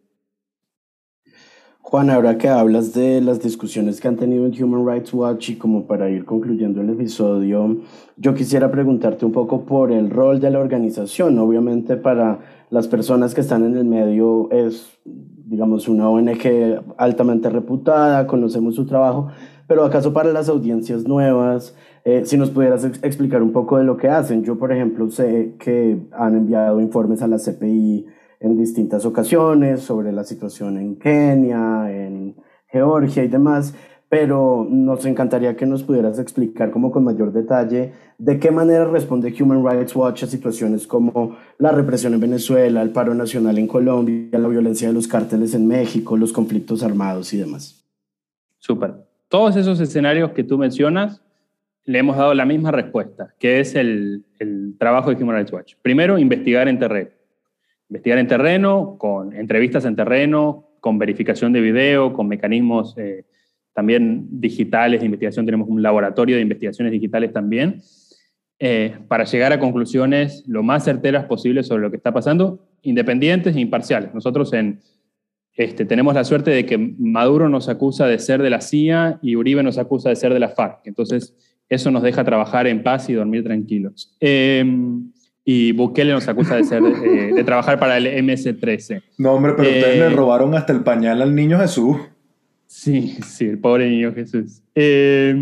Juan, ahora que hablas de las discusiones que han tenido en Human Rights Watch y como para ir concluyendo el episodio, yo quisiera preguntarte un poco por el rol de la organización. Obviamente para las personas que están en el medio es, digamos, una ONG altamente reputada, conocemos su trabajo, pero acaso para las audiencias nuevas, eh, si nos pudieras explicar un poco de lo que hacen. Yo, por ejemplo, sé que han enviado informes a la CPI en distintas ocasiones sobre la situación en Kenia, en Georgia y demás, pero nos encantaría que nos pudieras explicar como con mayor detalle de qué manera responde Human Rights Watch a situaciones como la represión en Venezuela, el paro nacional en Colombia, la violencia de los cárteles en México, los conflictos armados y demás. Súper. Todos esos escenarios que tú mencionas, le hemos dado la misma respuesta, que es el, el trabajo de Human Rights Watch. Primero, investigar en terreno. Investigar en terreno, con entrevistas en terreno, con verificación de video, con mecanismos eh, también digitales de investigación, tenemos un laboratorio de investigaciones digitales también, eh, para llegar a conclusiones lo más certeras posibles sobre lo que está pasando, independientes e imparciales. Nosotros en, este, tenemos la suerte de que Maduro nos acusa de ser de la CIA y Uribe nos acusa de ser de la FARC. Entonces, eso nos deja trabajar en paz y dormir tranquilos. Em, y Bukele nos acusa de, ser, eh, de trabajar para el MS-13. No, hombre, pero ustedes le eh, robaron hasta el pañal al niño Jesús. Sí, sí, el pobre niño Jesús. Eh,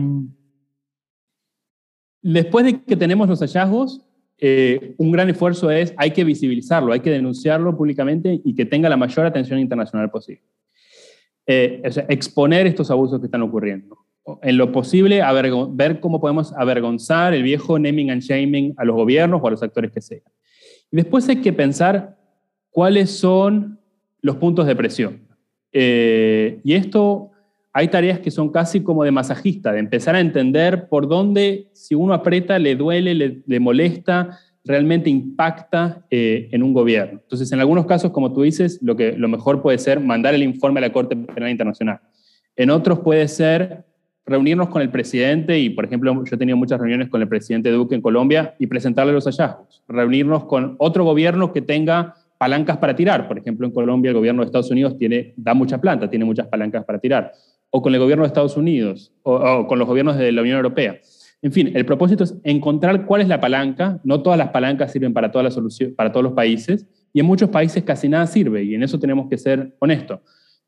después de que tenemos los hallazgos, eh, un gran esfuerzo es, hay que visibilizarlo, hay que denunciarlo públicamente y que tenga la mayor atención internacional posible. Eh, o sea, exponer estos abusos que están ocurriendo. En lo posible, ver cómo podemos avergonzar el viejo naming and shaming a los gobiernos o a los actores que sean. Y después hay que pensar cuáles son los puntos de presión. Eh, y esto, hay tareas que son casi como de masajista, de empezar a entender por dónde, si uno aprieta, le duele, le, molesta, realmente impacta eh, en un gobierno. Entonces, en algunos casos, como tú dices, lo, que, lo mejor puede ser mandar el informe a la Corte Penal Internacional. En otros puede ser reunirnos con el presidente y, por ejemplo, yo he tenido muchas reuniones con el presidente Duque en Colombia y presentarle los hallazgos. Reunirnos con otro gobierno que tenga palancas para tirar. Por ejemplo, en Colombia el gobierno de Estados Unidos tiene, da mucha planta, tiene muchas palancas para tirar. O con el gobierno de Estados Unidos, o, con los gobiernos de la Unión Europea. En fin, el propósito es encontrar cuál es la palanca. No todas las palancas sirven para, todas las para todos los países, y en muchos países casi nada sirve, y en eso tenemos que ser honestos.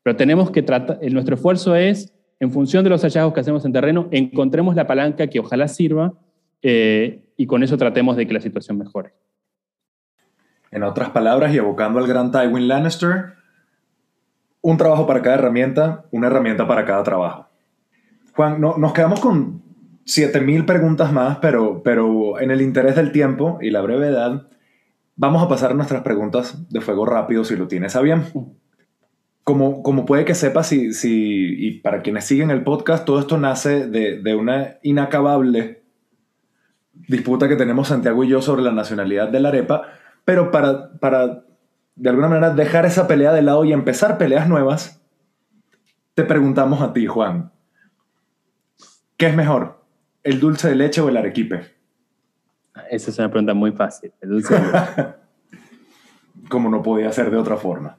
Pero tenemos que tratar, nuestro esfuerzo es, en función de los hallazgos que hacemos en terreno, encontremos la palanca que ojalá sirva, eh, y con eso tratemos de que la situación mejore. En otras palabras, y evocando al gran Tywin Lannister, un trabajo para cada herramienta, una herramienta para cada trabajo. Juan, no, nos quedamos con 7000 preguntas más, pero, pero en el interés del tiempo y la brevedad, vamos a pasar nuestras preguntas de fuego rápido si lo tienes a bien. Como, como puede que sepas, si, si, y para quienes siguen el podcast, todo esto nace de, de una inacabable disputa que tenemos Santiago y yo sobre la nacionalidad de la arepa, pero para, para, de alguna manera, dejar esa pelea de lado y empezar peleas nuevas, te preguntamos a ti, Juan, ¿qué es mejor? ¿El dulce de leche o el arequipe? Esa es una pregunta muy fácil. El dulce de leche. Como no podía ser de otra forma.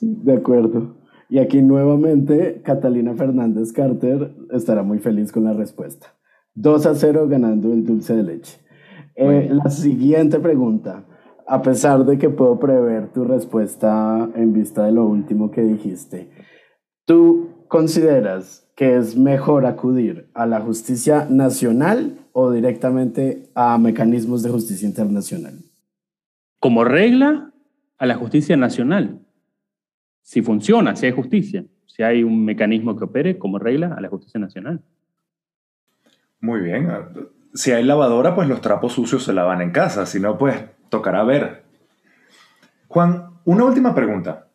De acuerdo. Y aquí nuevamente Catalina Fernández Carter estará muy feliz con la respuesta. 2 a 0 ganando el dulce de leche. Eh, la siguiente pregunta a pesar de que puedo prever tu respuesta en vista de lo último que dijiste, ¿tú consideras que es mejor acudir a la justicia nacional o directamente a mecanismos de justicia internacional? Como regla, a la justicia nacional. Si funciona, si hay justicia, si hay un mecanismo que opere, como regla, a la justicia nacional. Muy bien. Si hay lavadora, pues los trapos sucios se lavan en casa. Si no, pues tocará ver. Juan, una última pregunta.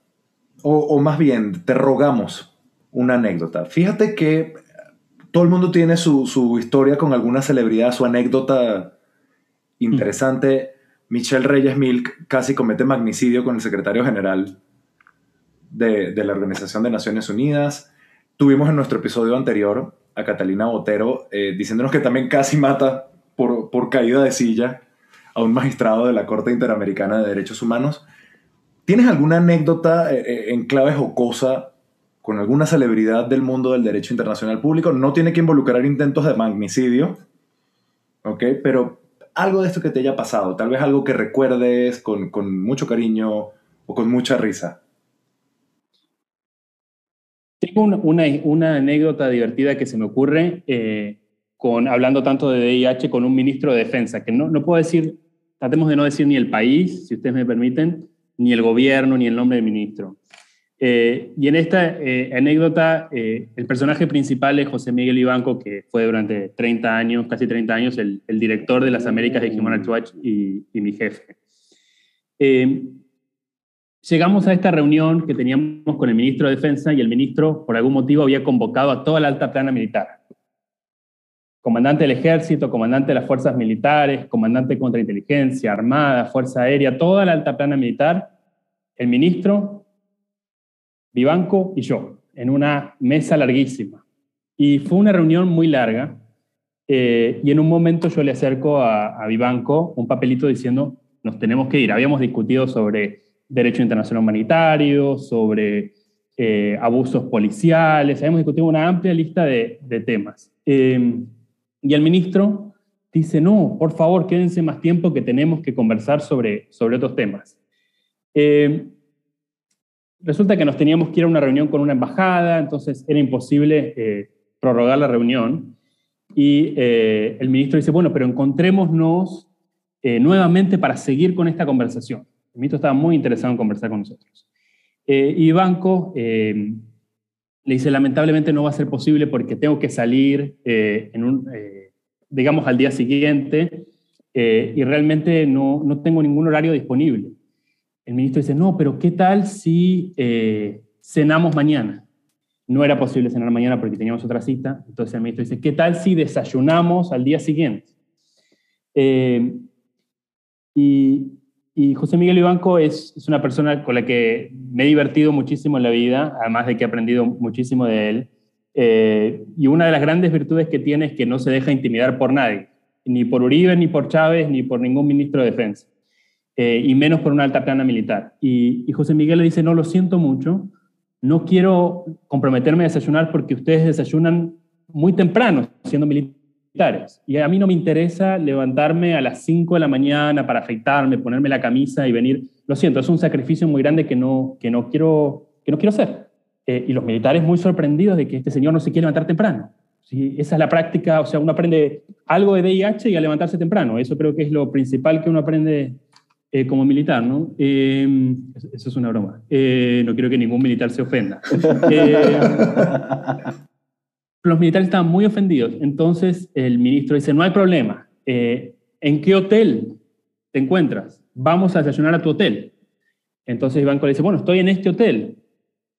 O, más bien, te rogamos una anécdota. Fíjate que todo el mundo tiene su, historia con alguna celebridad, su anécdota interesante. Michelle Reyes Milk casi comete magnicidio con el secretario general de, la Organización de Naciones Unidas. Tuvimos en nuestro episodio anterior a Catalina Botero eh, diciéndonos que también casi mata por, por caída de silla a un magistrado de la Corte Interamericana de Derechos Humanos. ¿Tienes alguna anécdota eh, eh, en clave jocosa con alguna celebridad del mundo del derecho internacional público? No tiene que involucrar intentos de magnicidio, ¿ok? Pero algo de esto que te haya pasado, tal vez algo que recuerdes con, mucho cariño o con mucha risa. Tengo una, anécdota divertida que se me ocurre eh, con, hablando tanto de DIH con un ministro de Defensa, que no, no puedo decir tratemos de no decir ni el país, si ustedes me permiten, ni el gobierno, ni el nombre del ministro. Eh, y en esta eh, anécdota, eh, el personaje principal es José Miguel Ibanco, que fue durante 30 años, casi 30 años, el, director de las Américas de Human Rights Watch y, mi jefe. Llegamos a esta reunión que teníamos con el ministro de Defensa y el ministro, por algún motivo, había convocado a toda la alta plana militar. Comandante del ejército, comandante de las fuerzas militares, comandante de contrainteligencia, armada, fuerza aérea, toda la alta plana militar, el ministro Vivanco y yo, en una mesa larguísima. Y fue una reunión muy larga. Eh, y en un momento yo le acerco a, Vivanco un papelito diciendo, nos tenemos que ir. Habíamos discutido sobre derecho internacional humanitario, sobre eh, abusos policiales, habíamos discutido una amplia lista de, temas. Em, y el ministro dice, no, por favor, quédense más tiempo que tenemos que conversar sobre, sobre otros temas. Em, Resulta que nos teníamos que ir a una reunión con una embajada, entonces era imposible eh, prorrogar la reunión. Y eh, el ministro dice, bueno, pero encontrémonos eh, nuevamente para seguir con esta conversación. El ministro estaba muy interesado en conversar con nosotros. y Banco le dice, lamentablemente no va a ser posible porque tengo que salir en un, digamos, al día siguiente y realmente no, no tengo ningún horario disponible el ministro dice, no, pero ¿qué tal si eh, cenamos mañana? No era posible cenar mañana porque teníamos otra cita. Entonces el ministro dice, ¿qué tal si desayunamos al día siguiente? Eh, y, José Miguel Ibanco es, una persona con la que me he divertido muchísimo en la vida, además de que he aprendido muchísimo de él. Eh, y una de las grandes virtudes que tiene es que no se deja intimidar por nadie, ni por Uribe, ni por Chávez, ni por ningún ministro de defensa. Eh, y menos por una alta plana militar. Y, José Miguel le dice, no, lo siento mucho, no quiero comprometerme a desayunar porque ustedes desayunan muy temprano siendo militares. Y a mí no me interesa levantarme a las 5 de la mañana para afeitarme, ponerme la camisa y venir. Lo siento, es un sacrificio muy grande que no, que no, quiero, que no quiero hacer. Eh, y los militares muy sorprendidos de que este señor no se quiere levantar temprano. ¿Sí? Esa es la práctica, o sea, uno aprende algo de DIH y a levantarse temprano. Eso creo que es lo principal que uno aprende eh, como militar, ¿no? Eh, eso es una broma. Eh, no quiero que ningún militar se ofenda. los militares estaban muy ofendidos. Entonces el ministro dice, no hay problema. ¿En qué hotel te encuentras? Vamos a desayunar a tu hotel. Entonces Iván le dice, bueno, estoy en este hotel.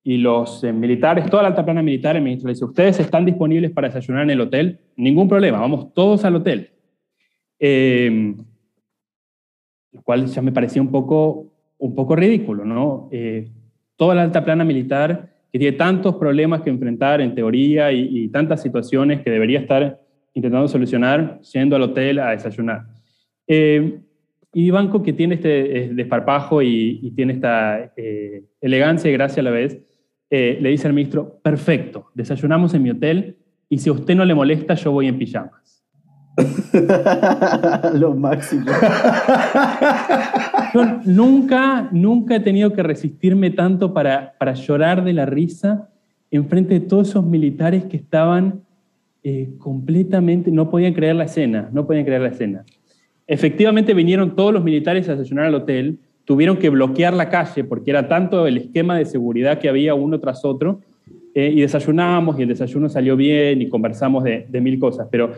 Y los militares, toda la alta plana militar, el ministro le dice, ¿ustedes están disponibles para desayunar en el hotel? Ningún problema, vamos todos al hotel. Eh, lo cual ya me parecía un poco, un poco ridículo, ¿no? Eh, toda la alta plana militar que tiene tantos problemas que enfrentar en teoría y, tantas situaciones que debería estar intentando solucionar yendo al hotel a desayunar. Eh, y Banco, que tiene este eh, desparpajo y, tiene esta elegancia y gracia a la vez, le dice al ministro, perfecto, desayunamos en mi hotel y si a usted no le molesta, yo voy en pijama. Lo máximo. nunca, nunca he tenido que resistirme tanto para, para llorar de la risa en frente de todos esos militares que estaban eh, completamente, no podían creer la escena, no podían creer la escena. Efectivamente vinieron todos los militares a desayunar al hotel, tuvieron que bloquear la calle porque era tanto el esquema de seguridad que había uno tras otro, eh, y desayunamos y el desayuno salió bien y conversamos de mil cosas, pero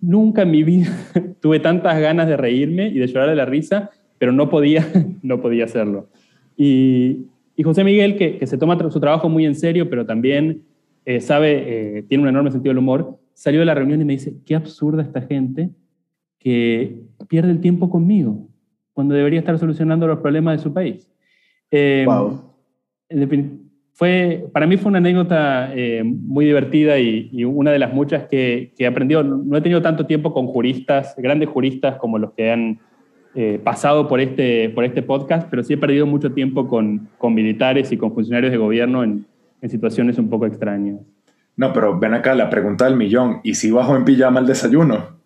Nunca en mi vida tuve tantas ganas de reírme y de llorar de la risa, pero no podía, no podía hacerlo. Y, José Miguel, que, se toma su trabajo muy en serio, pero también eh, sabe, eh, tiene un enorme sentido del humor, salió de la reunión y me dice, qué absurda esta gente que pierde el tiempo conmigo, cuando debería estar solucionando los problemas de su país. wow. Fue, para mí fue una anécdota eh, muy divertida y, una de las muchas que, que, he aprendido. No he tenido tanto tiempo con juristas, grandes juristas como los que han eh, pasado por este, por este podcast, pero sí he perdido mucho tiempo con, con militares y con funcionarios de gobierno en, en, situaciones un poco extrañas. No, pero ven acá la pregunta del millón. ¿Y si bajo en pijama al desayuno?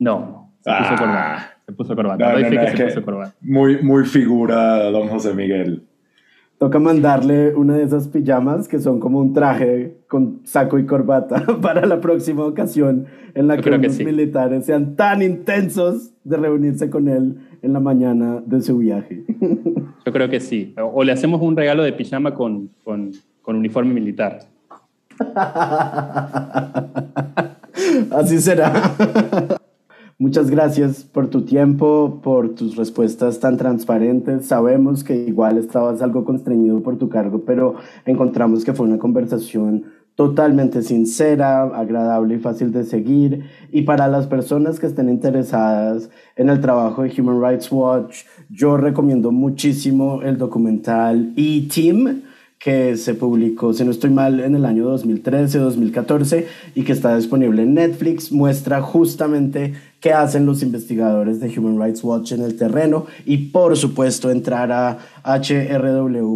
No, se puso ah. corbata. Se puso corbata. se puso corbata. Muy, muy figura, don José Miguel. Toca mandarle una de esas pijamas que son como un traje con saco y corbata para la próxima ocasión en la que los militares sean tan intensos de reunirse con él en la mañana de su viaje. Yo creo que sí. O, le hacemos un regalo de pijama con, con, con uniforme militar. Así será. Muchas gracias por tu tiempo, por tus respuestas tan transparentes. Sabemos que igual estabas algo constreñido por tu cargo, pero encontramos que fue una conversación totalmente sincera, agradable y fácil de seguir. Y para las personas que estén interesadas en el trabajo de Human Rights Watch, yo recomiendo muchísimo el documental E-Team que se publicó, si no estoy mal, en el año 2013-2014 y que está disponible en Netflix, muestra justamente qué hacen los investigadores de Human Rights Watch en el terreno y por supuesto entrar a hrw.org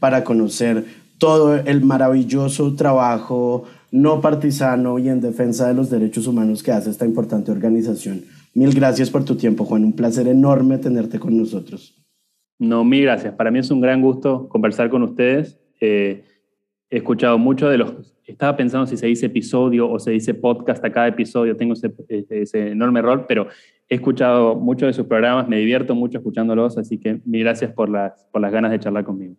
para conocer todo el maravilloso trabajo no partisano y en defensa de los derechos humanos que hace esta importante organización. Mil gracias por tu tiempo, Juan. Un placer enorme tenerte con nosotros. No, mil gracias. Para mí es un gran gusto conversar con ustedes. Eh, he escuchado mucho de los... Estaba pensando si se dice episodio o se dice podcast a cada episodio. Tengo ese, ese enorme rol, pero he escuchado mucho de sus programas. Me divierto mucho escuchándolos, así que mil gracias por las, por las ganas de charlar conmigo.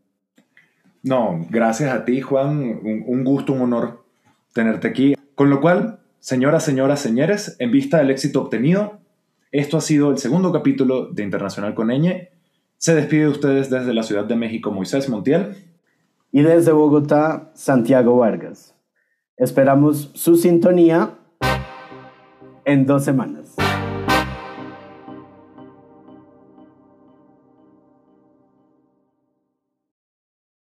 No, gracias a ti, Juan. Un, un gusto, un honor tenerte aquí. Con lo cual, señoras, señoras, señores, en vista del éxito obtenido, esto ha sido el segundo capítulo de Internacional con Eñe. Se despide de ustedes desde la Ciudad de México Moisés Montiel. Y desde Bogotá, Santiago Vargas. Esperamos su sintonía en dos semanas.